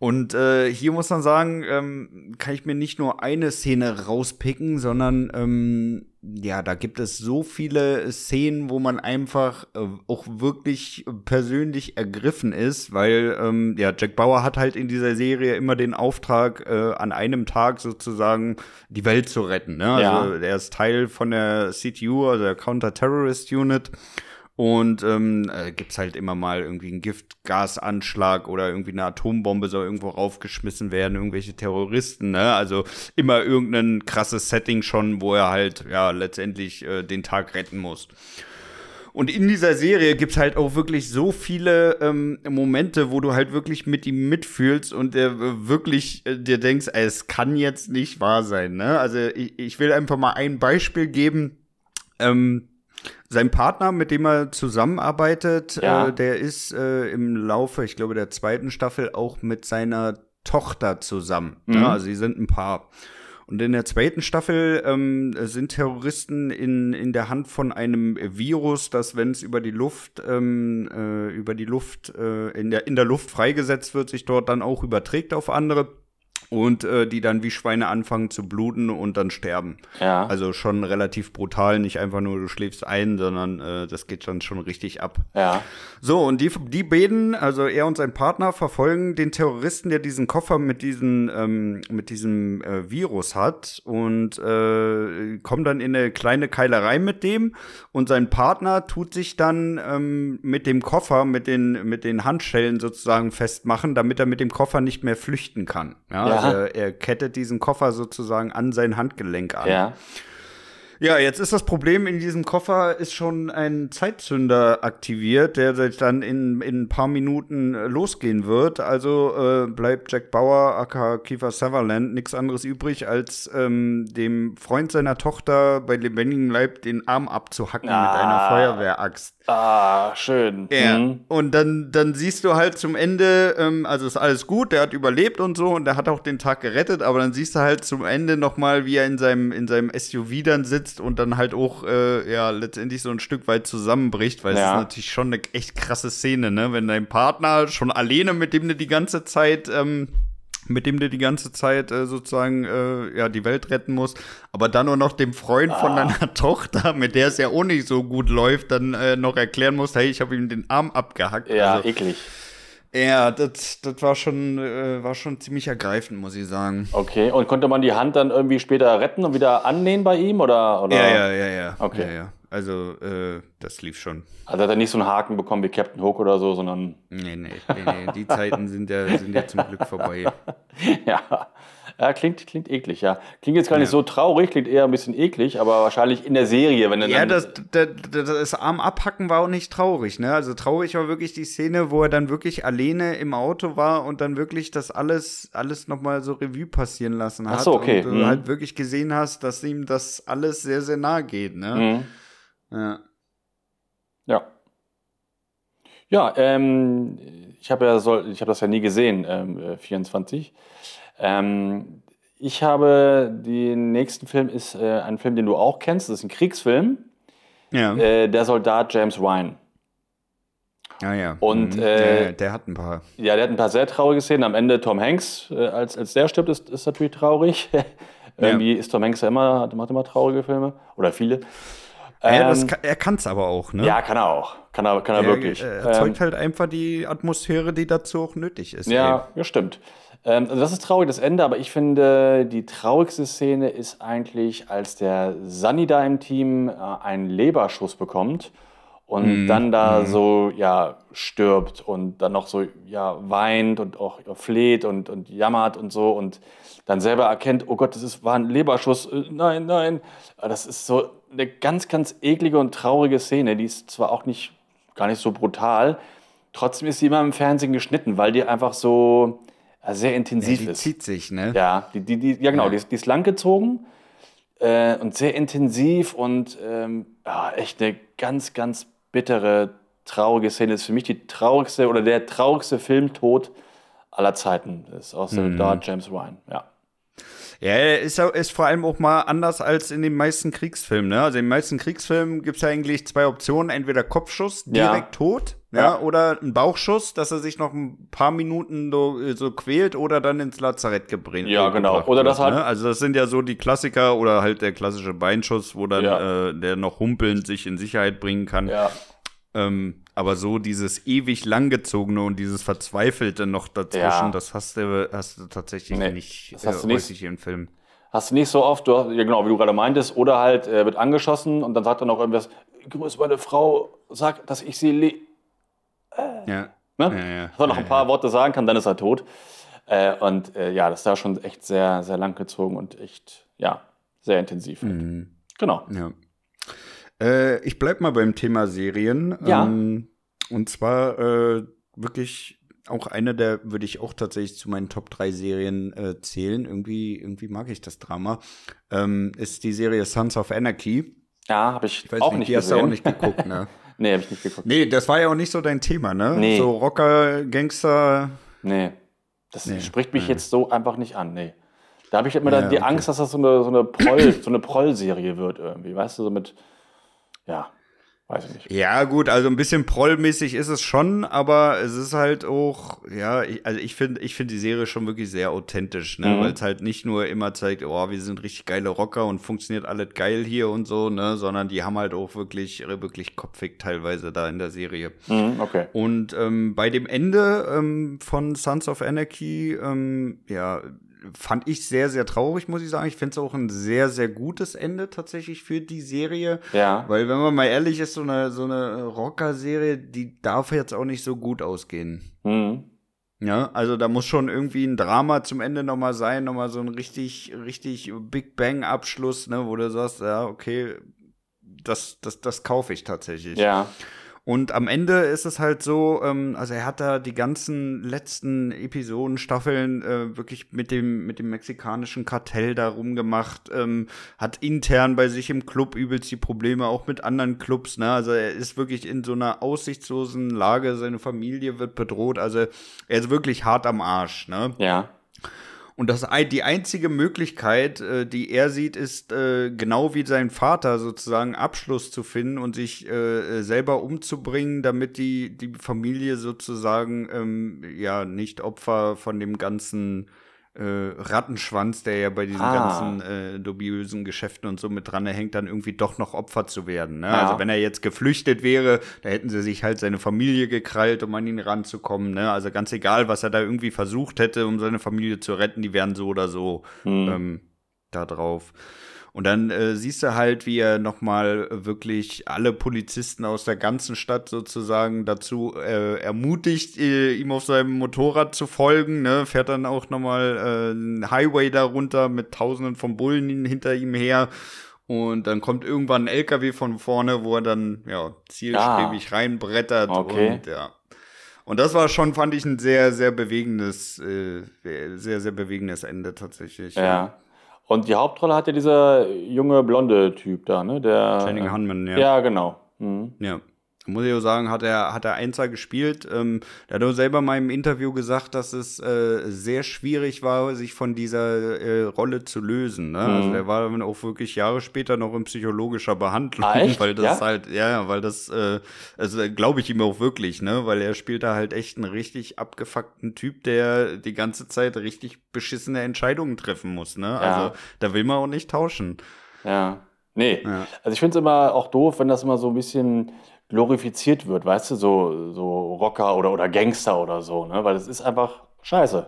Und äh, hier muss man sagen, ähm, kann ich mir nicht nur eine Szene rauspicken, sondern ähm, ja, da gibt es so viele Szenen, wo man einfach äh, auch wirklich persönlich ergriffen ist, weil ähm, ja, Jack Bauer hat halt in dieser Serie immer den Auftrag, äh, an einem Tag sozusagen die Welt zu retten. Ne? Also Ja. er ist Teil von der CTU, also der Counter-Terrorist Unit. Und ähm, äh, gibt's halt immer mal irgendwie einen Giftgasanschlag oder irgendwie eine Atombombe soll irgendwo raufgeschmissen werden, irgendwelche Terroristen, ne? Also immer irgendein krasses Setting schon, wo er halt ja letztendlich äh, den Tag retten muss. Und in dieser Serie gibt's halt auch wirklich so viele ähm, Momente, wo du halt wirklich mit ihm mitfühlst und äh, wirklich äh, dir denkst, ey, es kann jetzt nicht wahr sein. Ne? Also ich, ich will einfach mal ein Beispiel geben. Ähm, sein Partner, mit dem er zusammenarbeitet, Ja. äh, der ist äh, im Laufe, ich glaube, der zweiten Staffel auch mit seiner Tochter zusammen. Mhm. Ja, also sie sind ein Paar. Und in der zweiten Staffel ähm, sind Terroristen in, in der Hand von einem Virus, das, wenn es über die Luft, ähm, äh, über die Luft, äh, in, der, in der Luft freigesetzt wird, sich dort dann auch überträgt auf andere und äh, die dann wie Schweine anfangen zu bluten und dann sterben. Ja. Also schon relativ brutal, nicht einfach nur du schläfst ein, sondern äh, das geht dann schon richtig ab. ja. So, und die, die beiden, also er und sein Partner, verfolgen den Terroristen, der diesen Koffer mit, diesen, ähm, mit diesem äh, Virus hat und äh, kommen dann in eine kleine Keilerei mit dem. Und sein Partner tut sich dann ähm, mit dem Koffer, mit den, mit den Handschellen sozusagen festmachen, damit er mit dem Koffer nicht mehr flüchten kann. Ja, Ja. Also er kettet diesen Koffer sozusagen an sein Handgelenk an. Ja. Ja, jetzt ist das Problem, in diesem Koffer ist schon ein Zeitzünder aktiviert, der sich dann in, in ein paar Minuten äh, losgehen wird. Also äh, bleibt Jack Bauer, aka Kiefer Sutherland, nichts anderes übrig, als ähm, dem Freund seiner Tochter bei lebendigem Leib den Arm abzuhacken mit einer Ah. Feuerwehraxt. Ah, schön. Ja. Mhm. Und dann, dann siehst du halt zum Ende, ähm, also ist alles gut, der hat überlebt und so und der hat auch den Tag gerettet, aber dann siehst du halt zum Ende nochmal, wie er in seinem, in seinem SUV dann sitzt und dann halt auch, äh, ja, letztendlich so ein Stück weit zusammenbricht, weil es Ja. ist natürlich schon eine echt krasse Szene, ne? Wenn dein Partner schon alleine, mit dem du die ganze Zeit, ähm, mit dem du die ganze Zeit äh, sozusagen äh, ja die Welt retten musst, aber dann nur noch dem Freund Ah. von deiner Tochter, mit der es ja auch nicht so gut läuft, dann äh, noch erklären musst, hey, ich habe ihm den Arm abgehackt. Ja, also, eklig. Ja, das, das war schon äh, war schon ziemlich ergreifend, muss ich sagen. Okay. Und konnte man die Hand dann irgendwie später retten und wieder annähen bei ihm? Oder, oder? Ja, ja, ja, ja. Okay. Ja, ja. Also äh, das lief schon. Also hat er nicht so einen Haken bekommen wie Captain Hook oder so, sondern Nee, nee, nee, nee. die Zeiten sind ja, sind ja zum Glück vorbei. ja. Ja, klingt, klingt eklig, ja. Klingt jetzt gar nicht so traurig, klingt eher ein bisschen eklig, aber wahrscheinlich in der Serie, wenn er Ja, dann. das, das, das Arm abhacken war auch nicht traurig, ne? Also traurig war wirklich die Szene, wo er dann wirklich alleine im Auto war und dann wirklich das alles, alles nochmal so Revue passieren lassen hat. Ach so, okay. Und du Mhm. halt wirklich gesehen hast, dass ihm das alles sehr, sehr nahe geht, ne? Mhm. Ja. Ja. Ja, ähm, ich habe ja soll, ich habe das ja nie gesehen, ähm, äh, 24. Ähm, ich habe den nächsten Film ist äh, ein Film, den du auch kennst. Das ist ein Kriegsfilm. Ja. Äh, der Soldat James Ryan. ja, ja. und, Mhm. äh, der, der hat ein paar. Ja, der hat ein paar sehr traurige Szenen. Am Ende Tom Hanks, äh, als, als der stirbt, ist, ist natürlich traurig. Irgendwie ist Tom Hanks ja immer, hat- macht immer traurige Filme. Oder viele. ja, Ähm, kann, er kann es aber auch, ne? ja, kann er auch. Kann er, kann er, er, wirklich. Er erzeugt Ähm, halt einfach die Atmosphäre, die dazu auch nötig ist. Ja, ja stimmt. Ähm, also das ist traurig, das Ende, aber ich finde, die traurigste Szene ist eigentlich, als der Sunny da im Team äh, einen Leberschuss bekommt und dann da so, ja, stirbt und dann noch so, ja, weint und auch fleht und, und jammert und so und dann selber erkennt, oh Gott, das ist, war ein Leberschuss, äh, nein, nein. Das ist so eine ganz, ganz eklige und traurige Szene, die ist zwar auch nicht, gar nicht so brutal, trotzdem ist sie immer im Fernsehen geschnitten, weil die einfach so ja, sehr Ja, intensiv die ist. zieht sich, ne? Ja, die, die, die, ja genau, Die, ist, die ist langgezogen äh, und sehr intensiv und ähm, ja, echt eine ganz, ganz bittere, traurige Szene. Das ist für mich die traurigste oder der traurigste Filmtod aller Zeiten. Das ist aus Mhm. Dart James Ryan, ja. Ja, ist, ist vor allem auch mal anders als in den meisten Kriegsfilmen. Ne? Also in den meisten Kriegsfilmen gibt es ja eigentlich zwei Optionen. Entweder Kopfschuss, Ja. direkt tot, ja. Oder ein Bauchschuss, dass er sich noch ein paar Minuten so, so quält oder dann ins Lazarett gebringt. Ja, genau. Oder das halt- Ne? Also das sind ja so die Klassiker oder halt der klassische Beinschuss, wo dann Ja. äh, der noch humpelnd sich in Sicherheit bringen kann. Ja, Ähm, aber so dieses ewig langgezogene und dieses Verzweifelte noch dazwischen, Ja. das hast du, hast du tatsächlich Nee, nicht das hast äh, du nicht. häufig im Film. Hast du nicht so oft, du, hast- ja genau, wie du gerade meintest, oder halt äh, wird angeschossen und dann sagt er noch irgendwas, grüß meine Frau, sag, dass ich sie le Ja. ne? Ja, ja. Soll noch Ja, ein paar Worte sagen kann, dann ist er tot. Äh, und äh, ja, das war schon echt sehr, sehr lang gezogen und echt, ja, sehr intensiv. Mhm. Genau. Ja. Äh, ich bleib mal beim Thema Serien. Ja. Ähm, und zwar äh, wirklich auch eine der, würde ich auch tatsächlich zu meinen Top 3 Serien äh, zählen. Irgendwie, irgendwie mag ich das Drama. Ähm, ist die Serie Sons of Anarchy. Ja, habe ich, Ich weiß auch nicht, nicht die hast du gesehen. auch nicht geguckt, ne? nee, habe ich nicht geguckt. Nee, das war ja auch nicht so dein Thema, ne? Nee. So Rocker, Gangster. Nee. Das Nee. spricht mich jetzt so einfach nicht an, nee. Da habe ich immer Ja, dann die okay. Angst, dass das so eine, so eine Proll, so Proll-Serie wird irgendwie, weißt du, so mit, ja, weiß ich nicht. Ja, gut, also ein bisschen prollmäßig ist es schon, aber es ist halt auch, ja, ich, also ich finde ich finde die Serie schon wirklich sehr authentisch, ne? Mhm. Weil es halt nicht nur immer zeigt, oh, wir sind richtig geile Rocker und funktioniert alles geil hier und so, ne? Sondern die haben halt auch wirklich, wirklich kopfig teilweise da in der Serie. Mhm, okay. Und ähm, bei dem Ende ähm, von Sons of Anarchy, ähm, ja, fand ich sehr, sehr traurig, muss ich sagen. Ich finde es auch ein sehr, sehr gutes Ende tatsächlich für die Serie. Ja. Weil, wenn man mal ehrlich ist, so eine, so eine Rocker-Serie, die darf jetzt auch nicht so gut ausgehen. Mhm. Ja, also da muss schon irgendwie ein Drama zum Ende nochmal sein, nochmal so ein richtig, richtig Big Bang-Abschluss, ne, wo du sagst, ja, okay, das, das, das kaufe ich tatsächlich. Ja. Und am Ende ist es halt so, ähm, also er hat da die ganzen letzten Episoden, Staffeln äh, wirklich mit dem, mit dem mexikanischen Kartell da rumgemacht, ähm, hat intern bei sich im Club übelst die Probleme, auch mit anderen Clubs, ne? Also er ist wirklich in so einer aussichtslosen Lage, seine Familie wird bedroht, also er ist wirklich hart am Arsch, ne? Ja. Und das, die einzige Möglichkeit, äh, die er sieht, ist äh, genau wie sein Vater sozusagen Abschluss zu finden und sich äh, selber umzubringen, damit die, die Familie sozusagen ähm, ja nicht Opfer von dem ganzen äh, Rattenschwanz, der ja bei diesen Ah. ganzen äh, dubiösen Geschäften und so mit dran hängt, dann irgendwie doch noch Opfer zu werden. Ne? Ja. Also wenn er jetzt geflüchtet wäre, da hätten sie sich halt seine Familie gekrallt, um an ihn ranzukommen. Ne? Also ganz egal, was er da irgendwie versucht hätte, um seine Familie zu retten, die wären so oder so Mhm. ähm, da drauf. Und dann äh, siehst du halt, wie er nochmal wirklich alle Polizisten aus der ganzen Stadt sozusagen dazu äh, ermutigt, äh, ihm auf seinem Motorrad zu folgen. Ne? Fährt dann auch nochmal äh, einen Highway darunter mit tausenden von Bullen hinter ihm her. Und dann kommt irgendwann ein LKW von vorne, wo er dann ja zielstrebig reinbrettert. Okay. Und ja. Und das war schon, fand ich, ein sehr, sehr bewegendes, äh, sehr, sehr bewegendes Ende tatsächlich. Ja. Und die Hauptrolle hat ja dieser junge blonde Typ da, ne? Der, Channing Hunman, ja. Ja, genau. Mhm. Ja. Muss ich auch sagen, hat er, hat er Einser gespielt. Ähm, er hat auch selber mal im Interview gesagt, dass es äh, sehr schwierig war, sich von dieser äh, Rolle zu lösen. Ne? Also Mhm. er war dann auch wirklich Jahre später noch in psychologischer Behandlung, Ah, weil das Ja? halt, ja, ja, weil das, äh, also glaube ich ihm auch wirklich, ne? Weil er spielt da halt echt einen richtig abgefuckten Typ, der die ganze Zeit richtig beschissene Entscheidungen treffen muss, ne? Ja. Also da will man auch nicht tauschen. Ja. Nee. Ja. Also ich finde es immer auch doof, wenn das immer so ein bisschen glorifiziert wird, weißt du, so, so Rocker oder, oder Gangster oder so, ne? Weil das ist einfach scheiße.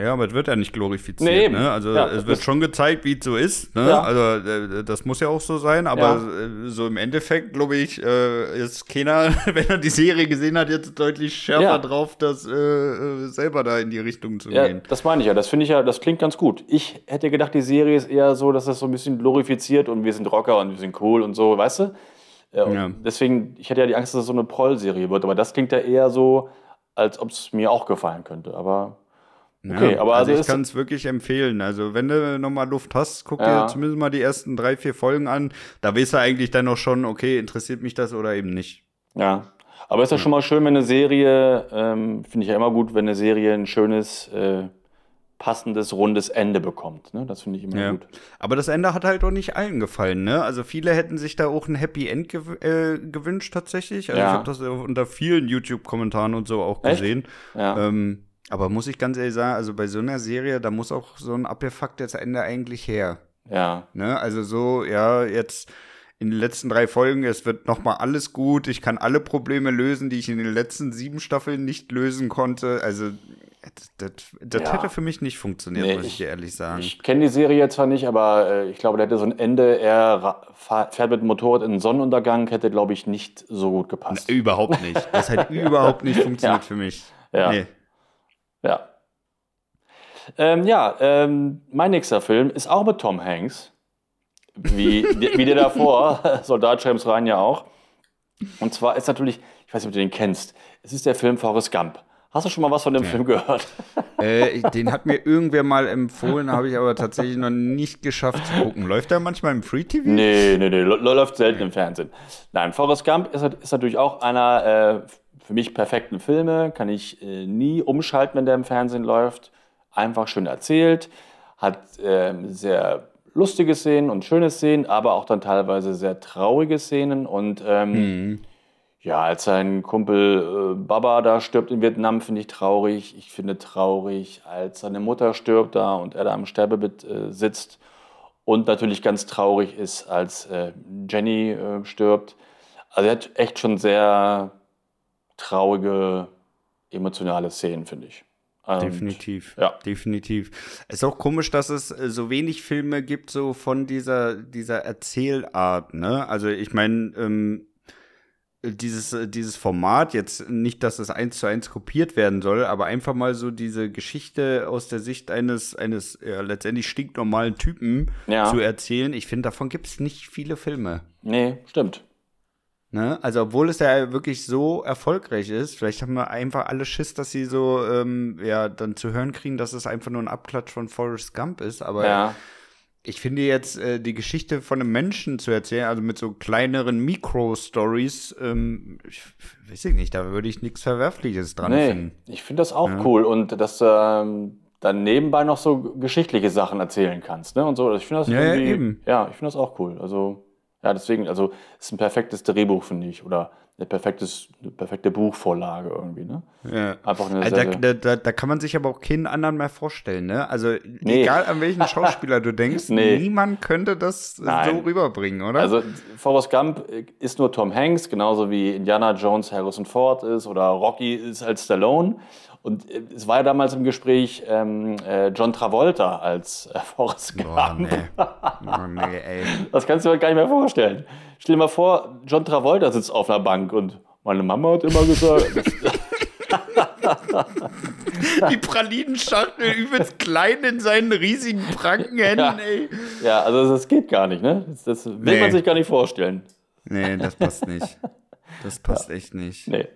Ja, aber es wird ja nicht glorifiziert. Nee. Ne? Also Ja, es wird schon gezeigt, wie es so ist. Ne? Ja. Also äh, das muss ja auch so sein. Aber äh, so im Endeffekt, glaube ich, äh, ist keiner, wenn er die Serie gesehen hat, jetzt deutlich schärfer Ja. drauf, das äh, selber da in die Richtung zu Ja, gehen. das meine ich ja. Das finde ich ja, das klingt ganz gut. Ich hätte gedacht, die Serie ist eher so, dass das so ein bisschen glorifiziert und wir sind Rocker und wir sind cool und so, weißt du? Ja. Deswegen, ich hätte ja die Angst, dass es so eine Proll-Serie wird. Aber das klingt ja eher so, als ob es mir auch gefallen könnte. Aber okay, ja, aber also, also ich kann es wirklich empfehlen. Also wenn du nochmal Luft hast, guck Ja. dir zumindest mal die ersten drei, vier Folgen an. Da weißt du eigentlich dann noch schon, okay, interessiert mich das oder eben nicht. Ja, aber ist ja schon mal schön, wenn eine Serie, ähm, finde ich ja immer gut, wenn eine Serie ein schönes, äh, passendes, rundes Ende bekommt. Ne? Das finde ich immer Ja. gut. Aber das Ende hat halt auch nicht allen gefallen, ne? Also viele hätten sich da auch ein Happy End gew äh, gewünscht tatsächlich. Also Ja. ich habe das unter vielen YouTube-Kommentaren und so auch gesehen. Ja. Ähm, aber muss ich ganz ehrlich sagen, also bei so einer Serie, da muss auch so ein abgefucktes Ende eigentlich her. ja. Ne? Also so, ja, jetzt in den letzten drei Folgen, es wird noch mal alles gut. Ich kann alle Probleme lösen, die ich in den letzten sieben Staffeln nicht lösen konnte. Also Das, das, Ja. hätte für mich nicht funktioniert, Nee, muss ich ich- dir ehrlich sagen. Ich kenne die Serie zwar nicht, aber äh, ich glaube, der hätte so ein Ende, er fährt mit dem Motorrad in den Sonnenuntergang, hätte, glaube ich, nicht so gut gepasst. überhaupt nicht. Das hat überhaupt nicht funktioniert Ja. für mich. Ja. Nee. Ja. Ähm, ja, ähm, mein nächster Film ist auch mit Tom Hanks. Wie, wie der davor, Soldat James Ryan ja auch. Und zwar ist natürlich, ich weiß nicht, ob du den kennst, es ist der Film Forrest Gump. Hast du schon mal was von dem Film gehört? Äh, den hat mir irgendwer mal empfohlen, habe ich aber tatsächlich noch nicht geschafft zu gucken. Läuft der manchmal im Free TV? Nee, nee, nee, lä- läuft selten im Fernsehen. Nein, Forrest Gump ist, ist natürlich auch einer äh, für mich perfekten Filme. Kann ich äh, nie umschalten, wenn der im Fernsehen läuft. Einfach schön erzählt, hat ähm, sehr lustige Szenen und schöne Szenen, aber auch dann teilweise sehr traurige Szenen. Und ähm, ja, als sein Kumpel äh, Baba da stirbt in Vietnam, finde ich traurig. Ich finde traurig, als seine Mutter stirbt da und er da am Sterbebett äh, sitzt. Und natürlich ganz traurig ist, als äh, Jenny äh, stirbt. Also er hat echt schon sehr traurige, emotionale Szenen, finde ich. Und, Definitiv. Ja. Definitiv. Es ist auch komisch, dass es äh, so wenig Filme gibt, so von dieser, dieser Erzählart, ne? Also ich meine, ähm, dieses, äh, dieses Format, jetzt nicht, dass es eins zu eins kopiert werden soll, aber einfach mal so diese Geschichte aus der Sicht eines, eines ja, letztendlich stinknormalen Typen Ja. zu erzählen. Ich finde, davon gibt es nicht viele Filme. Nee, stimmt. Ne? Also, obwohl es ja wirklich so erfolgreich ist, vielleicht haben wir einfach alle Schiss, dass sie so, ähm, ja, dann zu hören kriegen, dass es einfach nur ein Abklatsch von Forrest Gump ist. Aber Ja. Ich finde jetzt, äh, die Geschichte von einem Menschen zu erzählen, also mit so kleineren Mikro-Stories, ähm, ich, weiß ich nicht, da würde ich nichts Verwerfliches dran Nee, finden. ich finde das auch cool. Und dass du ähm, dann nebenbei noch so geschichtliche Sachen erzählen kannst. Ne? Und so. Ich finde das Ja, ja, irgendwie, eben. Ja, ich finde das auch cool. Also, ja, deswegen, also, es ist ein perfektes Drehbuch, finde ich. Oder eine, perfektes, eine perfekte Buchvorlage irgendwie. Ne? Ja. Einfach eine Also da, da, da, da kann man sich aber auch keinen anderen mehr vorstellen, ne? Also Nee. egal an welchen Schauspieler du denkst, Nee. niemand könnte das Nein. so rüberbringen, oder? Also Forrest Gump ist nur Tom Hanks, genauso wie Indiana Jones Harrison Ford ist oder Rocky ist als Stallone. Und äh, es war ja damals im Gespräch ähm, äh, John Travolta als äh, Forrest Gump. Boah, nee. Oh, nee, ey. Das kannst du dir gar nicht mehr vorstellen. Stell dir mal vor, John Travolta sitzt auf einer Bank und meine Mama hat immer gesagt, Die Pralinenschachtel übelst klein in seinen riesigen Prankenhänden, Ja. ey. ja, also das geht gar nicht, ne? Das, das will Nee. man sich gar nicht vorstellen. Nee, das passt nicht. Das passt echt nicht. Nee.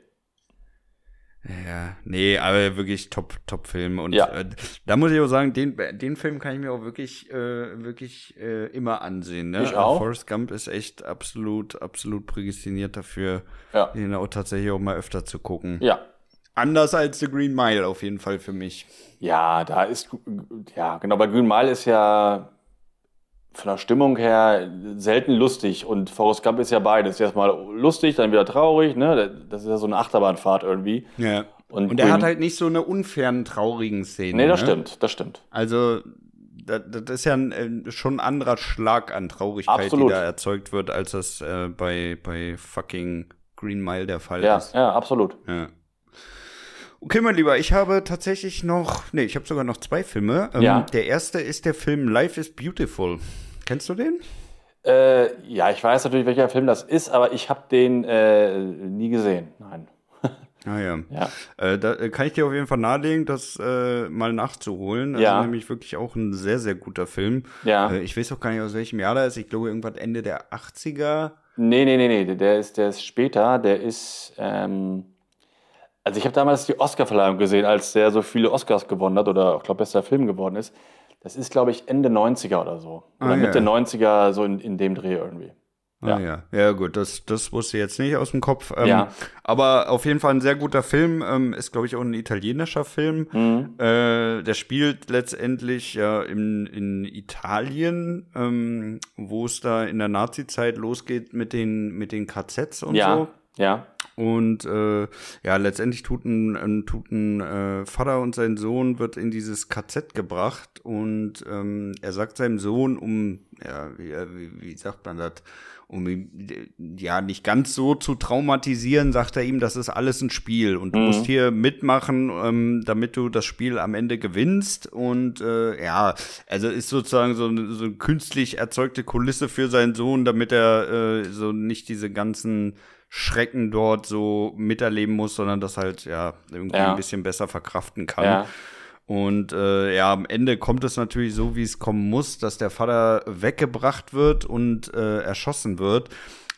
Ja, nee, aber wirklich top, top Film. Und Ja. äh, da muss ich auch sagen, den, den Film kann ich mir auch wirklich, äh, wirklich äh, immer ansehen. Ne? Ich auch. Forrest Gump ist echt absolut, absolut prädestiniert dafür, Ja. den auch tatsächlich auch mal öfter zu gucken. Ja. Anders als The Green Mile auf jeden Fall für mich. Ja, da ist, ja, genau, bei Green Mile ist ja von der Stimmung her selten lustig und Forrest Gump ist ja beides. Erstmal lustig, dann wieder traurig, ne? Das ist ja so eine Achterbahnfahrt irgendwie. Ja. Und Und, er hat halt nicht so eine unfairen, traurigen Szene. Nee, das ne? stimmt, das stimmt. Also, das, das ist ja ein, äh, schon ein anderer Schlag an Traurigkeit, Absolut. die da erzeugt wird, als das äh, bei, bei fucking Green Mile der Fall Ja, ist. ja, absolut. Ja. Okay, mein Lieber, ich habe tatsächlich noch, nee, ich habe sogar noch zwei Filme. Ähm, Ja. Der erste ist der Film Life is Beautiful. Kennst du den? Äh, ja, ich weiß natürlich, welcher Film das ist, aber ich habe den äh, nie gesehen. Nein. Ah ja. Ja. Äh, da äh, kann ich dir auf jeden Fall nahelegen, das äh, mal nachzuholen. Das Ja. ist nämlich wirklich auch ein sehr, sehr guter Film. Ja. Äh, ich weiß auch gar nicht, aus welchem Jahr der ist. Ich glaube, irgendwann Ende der 80er. Nee, nee, nee, nee, der ist, der ist später, der ist, ähm, also ich habe damals die Oscar-Verleihung gesehen, als der so viele Oscars gewonnen hat oder ich glaube, bester Film geworden ist. Das ist, glaube ich, Ende 90er oder so. Oder Ah, Mitte ja. 90er, so in, in dem Dreh irgendwie. Ah, ja. ja, gut, das, das wusste ich jetzt nicht aus dem Kopf. Ähm, Ja. Aber auf jeden Fall ein sehr guter Film. Ähm, ist, glaube ich, auch ein italienischer Film. Mhm. Äh, der spielt letztendlich ja in, in Italien, ähm, wo es da in der Nazi-Zeit losgeht mit den, mit den KZs und Ja, so. Ja, Und äh, ja, letztendlich tut ein, tut ein äh, Vater und sein Sohn wird in dieses KZ gebracht und ähm, er sagt seinem Sohn, um ja, wie, wie sagt man das, um ihn ja nicht ganz so zu traumatisieren, sagt er ihm, das ist alles ein Spiel und du mhm. musst hier mitmachen, ähm, damit du das Spiel am Ende gewinnst. Und äh, ja, also ist sozusagen so, so eine künstlich erzeugte Kulisse für seinen Sohn, damit er äh, so nicht diese ganzen Schrecken dort so miterleben muss, sondern das halt ja irgendwie ja. ein bisschen besser verkraften kann. Ja. Und äh, ja, am Ende kommt es natürlich so, wie es kommen muss, dass der Vater weggebracht wird und äh, erschossen wird.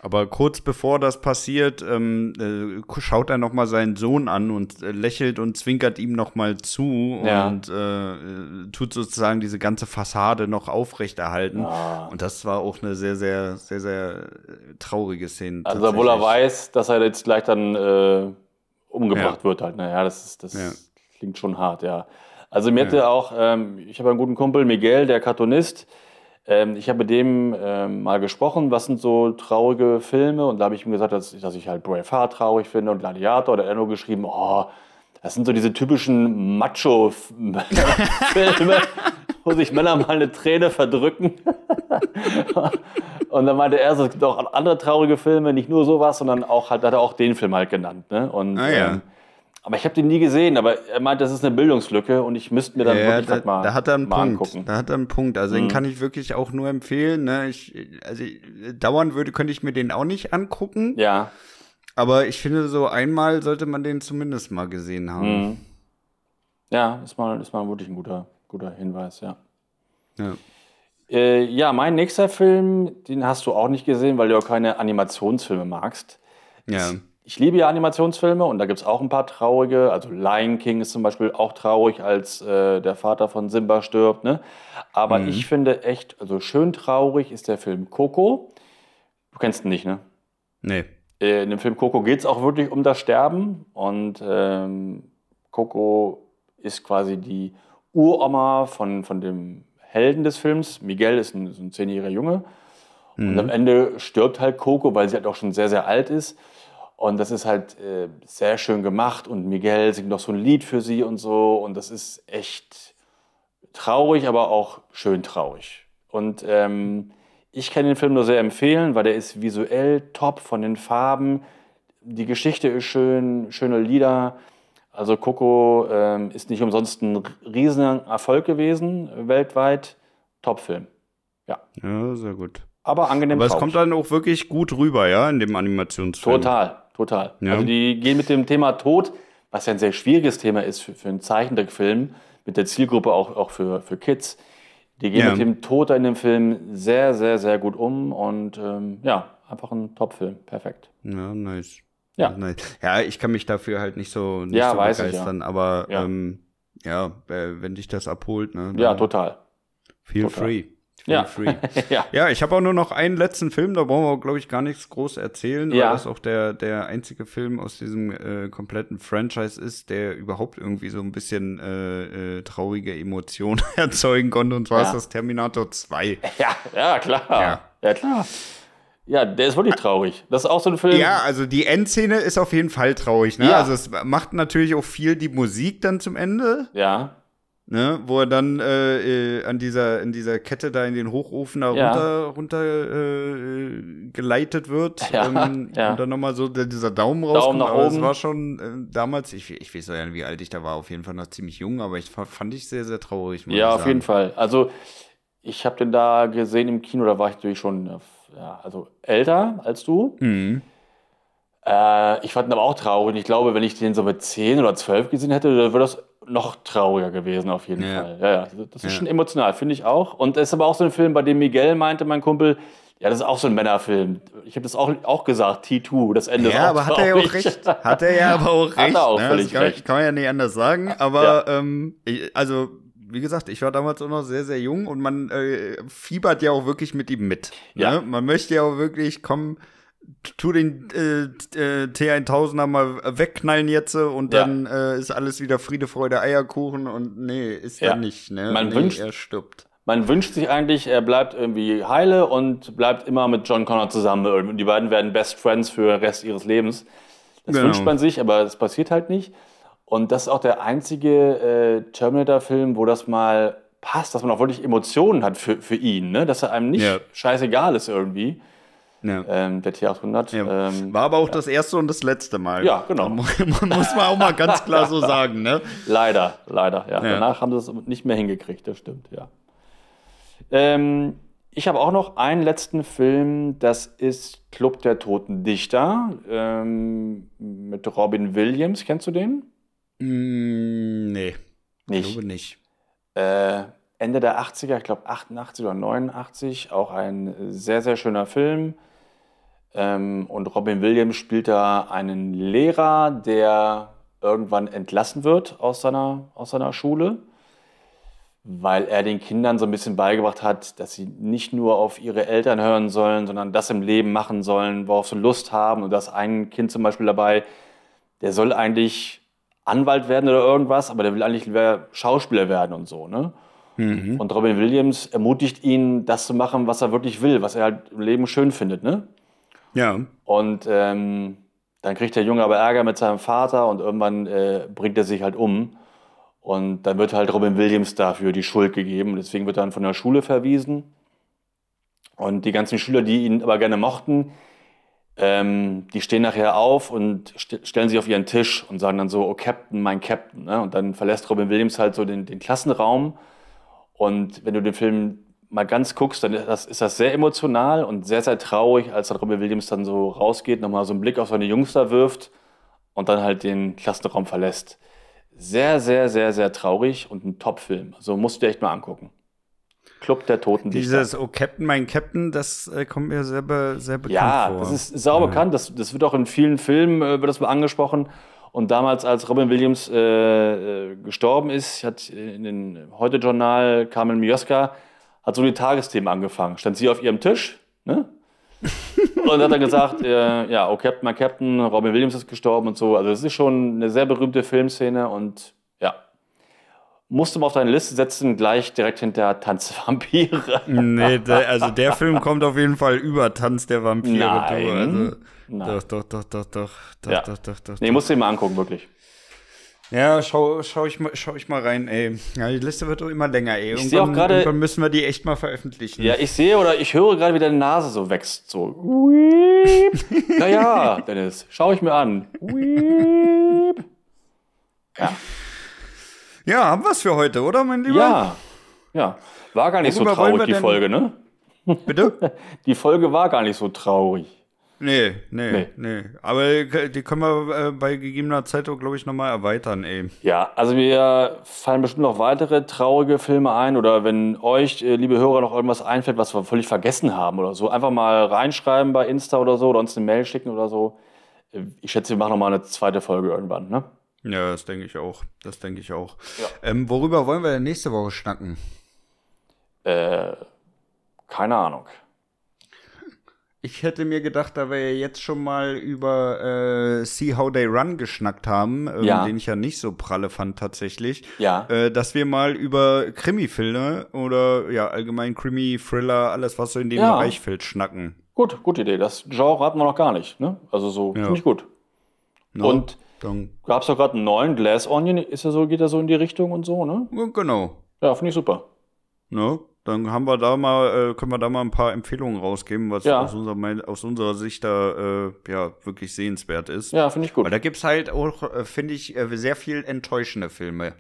Aber kurz bevor das passiert, ähm, äh, schaut er noch mal seinen Sohn an und äh, lächelt und zwinkert ihm noch mal zu ja. und äh, tut sozusagen diese ganze Fassade noch aufrechterhalten. Ja. Und das war auch eine sehr, sehr, sehr, sehr traurige Szene. Also, obwohl er weiß, dass er jetzt gleich dann äh, umgebracht ja. wird halt. Naja, das, ist, das klingt schon hart, ja. Also mir hätte auch, ähm, ich habe einen guten Kumpel, Miguel, der Cartoonist. Ähm, ich habe mit dem ähm, mal gesprochen, was sind so traurige Filme. Und da habe ich ihm gesagt, dass, dass ich halt Braveheart traurig finde und Gladiator. Hat er nur geschrieben, oh, das sind so diese typischen Macho-Filme, wo sich Männer mal eine Träne verdrücken. und dann meinte er, es gibt auch andere traurige Filme, nicht nur sowas, sondern auch halt, hat er auch den Film halt genannt. Ne? Und, ah, ja. ähm, aber ich habe den nie gesehen, aber er meint, das ist eine Bildungslücke und ich müsste mir dann ja, wirklich da, mal, da hat er einen Punkt. angucken. Da hat er einen Punkt. Also mhm. den kann ich wirklich auch nur empfehlen. Ne? Ich, also dauern würde, könnte ich mir den auch nicht angucken. Ja. Aber ich finde, so einmal sollte man den zumindest mal gesehen haben. Mhm. Ja, ist mal, ist mal wirklich ein guter, guter Hinweis, ja. Ja. Äh, ja, mein nächster Film, den hast du auch nicht gesehen, weil du auch keine Animationsfilme magst. Ja ich liebe ja Animationsfilme und da gibt es auch ein paar traurige. Also Lion King ist zum Beispiel auch traurig, als äh, der Vater von Simba stirbt. Ne? Aber mhm. ich finde echt, also schön traurig ist der Film Coco. Du kennst ihn nicht, ne? Nee. Äh, in dem Film Coco geht es auch wirklich um das Sterben. Und ähm, Coco ist quasi die Uroma von, von dem Helden des Films. Miguel ist ein, so ein zehnjähriger Junge. Mhm. Und am Ende stirbt halt Coco, weil sie halt auch schon sehr, sehr alt ist. Und das ist halt äh, sehr schön gemacht und Miguel singt noch so ein Lied für sie und so. Und das ist echt traurig, aber auch schön traurig. Und ähm, ich kann den Film nur sehr empfehlen, weil der ist visuell top von den Farben. Die Geschichte ist schön, schöne Lieder. Also Coco ähm, ist nicht umsonst ein riesen Erfolg gewesen, weltweit. Top-Film. Ja. Ja, sehr gut. Aber angenehm. Aber es kommt dann auch wirklich gut rüber, ja, in dem Animationsfilm. Total, total. Ja. Also die gehen mit dem Thema Tod, was ja ein sehr schwieriges Thema ist für, für einen Zeichentrickfilm, mit der Zielgruppe auch, auch für, für Kids. Die gehen ja. mit dem Tod in dem Film sehr, sehr, sehr gut um und ähm, ja, einfach ein Top-Film. Perfekt. Ja, nice. Ja. Nice. Ja, ich kann mich dafür halt nicht so, nicht ja, so begeistern, ich, ja. aber ja. Ähm, ja, äh, wenn dich das abholt, ne? Ja, total. Feel total. free ja. free. ja. ja, ich habe auch nur noch einen letzten Film, da brauchen wir, glaube ich, gar nichts groß erzählen, ja. weil das auch der, der einzige Film aus diesem äh, kompletten Franchise ist, der überhaupt irgendwie so ein bisschen äh, äh, traurige Emotionen erzeugen konnte, und zwar ja. ist das Terminator 2. Ja, ja, klar. Ja, ja klar. Ja, der ist wirklich traurig. Das ist auch so ein Film. Ja, also die Endszene ist auf jeden Fall traurig. Ne? Ja. Also es macht natürlich auch viel die Musik dann zum Ende. Ja ne, wo er dann äh, äh, an dieser in dieser Kette da in den Hochofen da ja. runter runter äh, geleitet wird ja, ähm, ja. und dann nochmal so dieser Daumen rauskommt. Daumen nach aber oben. es war schon äh, damals, ich, ich weiß ja nicht, wie alt ich da war, auf jeden Fall noch ziemlich jung, aber ich fand ich sehr sehr traurig. Ja, auf jeden Fall. Also ich habe den da gesehen im Kino, da war ich natürlich schon ja, also älter als du. Mhm. Äh, ich fand ihn aber auch traurig. Ich glaube, wenn ich den so mit 10 oder 12 gesehen hätte, dann würde das noch trauriger gewesen, auf jeden ja. Fall. Ja, ja. Das ist ja. schon emotional, finde ich auch. Und es ist aber auch so ein Film, bei dem Miguel meinte, mein Kumpel, ja, das ist auch so ein Männerfilm. Ich habe das auch, auch gesagt, T2, das Ende ja, aber hat er ja auch recht. Hat er ja aber auch recht. Hat er auch ne? völlig kann, recht. Kann man ja nicht anders sagen. Aber ähm, ich, also wie gesagt, ich war damals auch noch sehr, sehr jung und man äh, fiebert ja auch wirklich mit ihm mit. Ne? Ja. Man möchte ja auch wirklich, komm, tu den äh, äh, T1000er mal wegknallen jetzt und ja. dann äh, ist alles wieder Friede, Freude, Eierkuchen und nee, ist ja, nicht. Ne? Man nee, wünscht, er stirbt. Man wünscht sich eigentlich, er bleibt irgendwie heile und bleibt immer mit John Connor zusammen. Und die beiden werden Best Friends für den Rest ihres Lebens. Das genau. wünscht man sich, aber es passiert halt nicht. Und das ist auch der einzige äh, Terminator-Film, wo das mal passt, dass man auch wirklich Emotionen hat für, für ihn, ne? dass er einem nicht Ja. scheißegal ist irgendwie, Ja. ähm, der T800. Ja. Ähm, War aber auch das erste und das letzte Mal. Ja, genau. Muss man auch mal ganz klar so sagen, ne? Leider, leider, ja. Ja. Danach haben sie es nicht mehr hingekriegt, das stimmt, ja. Ähm, ich habe auch noch einen letzten Film, das ist Club der Toten Dichter ähm, mit Robin Williams. Kennst du den? Mm, nee, ich Nicht. glaube nicht. Äh, Ende der 80er, ich glaube 88 oder 89, auch ein sehr, sehr schöner Film. Ähm, und Robin Williams spielt da einen Lehrer, der irgendwann entlassen wird aus seiner, aus seiner Schule, weil er den Kindern so ein bisschen beigebracht hat, dass sie nicht nur auf ihre Eltern hören sollen, sondern das im Leben machen sollen, worauf sie Lust haben. Und da ist ein Kind zum Beispiel dabei, der soll eigentlich Anwalt werden oder irgendwas, aber der will eigentlich lieber Schauspieler werden und so. Ne? Und Robin Williams ermutigt ihn, das zu machen, was er wirklich will, was er halt im Leben schön findet. Ne? Ja. Und ähm, dann kriegt der Junge aber Ärger mit seinem Vater und irgendwann äh, bringt er sich halt um. Und dann wird halt Robin Williams dafür die Schuld gegeben. Deswegen wird er dann von der Schule verwiesen. Und die ganzen Schüler, die ihn aber gerne mochten, ähm, die stehen nachher auf und st stellen sich auf ihren Tisch und sagen dann so, oh Captain, mein Captain. Ne? Und dann verlässt Robin Williams halt so den, den Klassenraum. Und wenn du den Film mal ganz guckst, dann ist das, ist das sehr emotional und sehr, sehr traurig, als dann Robin Williams dann so rausgeht, nochmal so einen Blick auf seine Jungs da wirft und dann halt den Klassenraum verlässt. Sehr, sehr, sehr, sehr traurig und ein Top-Film. Also musst du dir echt mal angucken. Club der Toten. Dieses Oh Captain, mein Captain, das äh, kommt mir sehr, be sehr bekannt Ja, vor. das ist sau bekannt. Das, das wird auch in vielen Filmen äh, wird das mal angesprochen. Und damals, als Robin Williams äh, äh, gestorben ist, hat in den Heute-Journal Carmen Mioska hat so die Tagesthemen angefangen. Stand sie auf ihrem Tisch, ne? und hat dann gesagt, äh, ja, oh Captain, mein Captain, Robin Williams ist gestorben und so. Also es ist schon eine sehr berühmte Filmszene und ja, musst du mal auf deine Liste setzen, gleich direkt hinter Tanz der Vampire. Nee, der, also der Film kommt auf jeden Fall über Tanz der Vampire. Nein. Du, also, Nein. Doch, doch, doch, doch, doch, doch, Ja. doch, doch, doch. Nee, musst du dir mal angucken, wirklich. Ja, schau, schau, ich mal, schau ich mal rein, ey. Ja, die Liste wird doch immer länger, ey. Ich seh auch Irgendwann- gerade- Irgendwann müssen wir die echt mal veröffentlichen. Ja, ich sehe oder ich höre gerade, wie deine Nase so wächst. So. Ja, ja, Dennis, schau ich mir an. Ja, ja haben wir's für heute, oder, mein Lieber? ja, ja. War gar nicht Worüber so traurig, wir die Folge, ne? Bitte? Die Folge war gar nicht so traurig. Nee, nee, Nee. nee, Aber die können wir äh, bei gegebener Zeit, glaube ich, nochmal erweitern, ey. Ja, also mir fallen bestimmt noch weitere traurige Filme ein oder wenn euch, äh, liebe Hörer, noch irgendwas einfällt, was wir völlig vergessen haben oder so, einfach mal reinschreiben bei Insta oder so oder uns eine Mail schicken oder so. Äh, Ich schätze, wir machen noch mal eine zweite Folge irgendwann, ne? Ja, das denke ich auch. Das denke ich auch. Ja. Ähm, worüber wollen wir denn nächste Woche schnacken? Äh, keine Ahnung. Ich hätte mir gedacht, da wir ja jetzt schon mal über äh, See How They Run geschnackt haben, ähm, Ja. den ich ja nicht so pralle fand tatsächlich, Ja. äh, dass wir mal über Krimi-Filme oder ja allgemein Krimi-Thriller, alles was so in dem Ja. Bereich fällt, schnacken. Gut, gute Idee. Das Genre hatten wir noch gar nicht. Ne? Also so, Ja. finde ich gut. Ne? Und gab es doch gerade einen neuen Glass Onion, ist er so, geht er so in die Richtung und so, ne? genau. Ja, finde ich super. Ne? Dann haben wir da mal, äh, können wir da mal ein paar Empfehlungen rausgeben, was Ja. aus, unserer, aus unserer Sicht da äh, ja wirklich sehenswert ist. Ja, finde ich gut. Weil da gibt's halt auch, äh, finde ich, äh, sehr viel enttäuschende Filme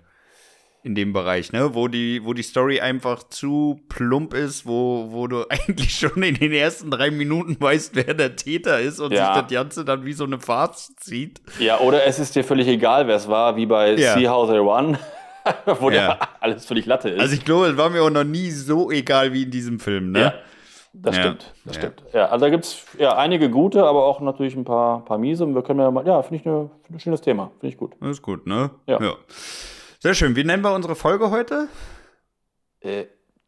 in dem Bereich, ne? Wo die, wo die Story einfach zu plump ist, wo, wo du eigentlich schon in den ersten drei Minuten weißt, wer der Täter ist und Ja. sich das Ganze dann wie so eine Farce zieht. Ja, oder es ist dir völlig egal, wer es war, wie bei Ja. See How They Run, wo Ja. der alles völlig Latte ist. Also ich glaube, es war mir auch noch nie so egal wie in diesem Film, ne? ja, das Ja. stimmt. Das Ja. stimmt. Ja, also da gibt es ja, einige gute, aber auch natürlich ein paar, paar miese. Und wir können ja mal, ja, finde ich eine- find ein schönes Thema. Finde ich gut. Das ist gut, ne? Ja. Sehr schön. Wie nennen wir unsere Folge heute? Äh,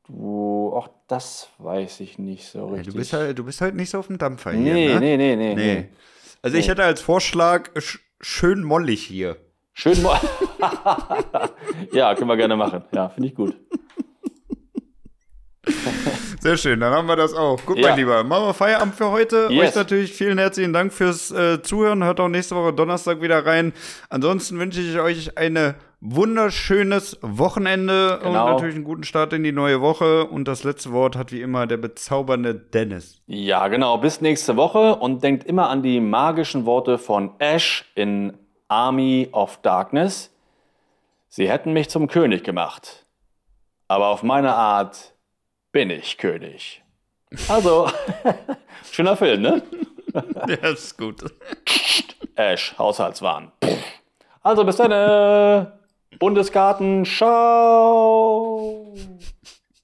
du, auch das weiß ich nicht so richtig. du, bist halt, du bist halt nicht so auf dem Dampfer nee, hier, ne? nee, nee, nee, Nee. nee. Also ich hätte als Vorschlag sch schön mollig hier. Schön mal. ja, können wir gerne machen. Ja, finde ich gut. Sehr schön, dann haben wir das auch. Gut, Ja. mein Lieber, machen wir Feierabend für heute. Yes. Euch natürlich vielen herzlichen Dank fürs äh, Zuhören. Hört auch nächste Woche Donnerstag wieder rein. Ansonsten wünsche ich euch eine wunderschönes Wochenende Genau. und natürlich einen guten Start in die neue Woche. Und das letzte Wort hat wie immer der bezaubernde Dennis. Ja, genau. Bis nächste Woche und denkt immer an die magischen Worte von Ash in Army of Darkness. Sie hätten mich zum König gemacht. Aber auf meine Art bin ich König. Also, schöner Film, ne? Ja, ist gut. Ash, Haushaltswahn. Also bis dann. äh, Bundesgarten, ciao.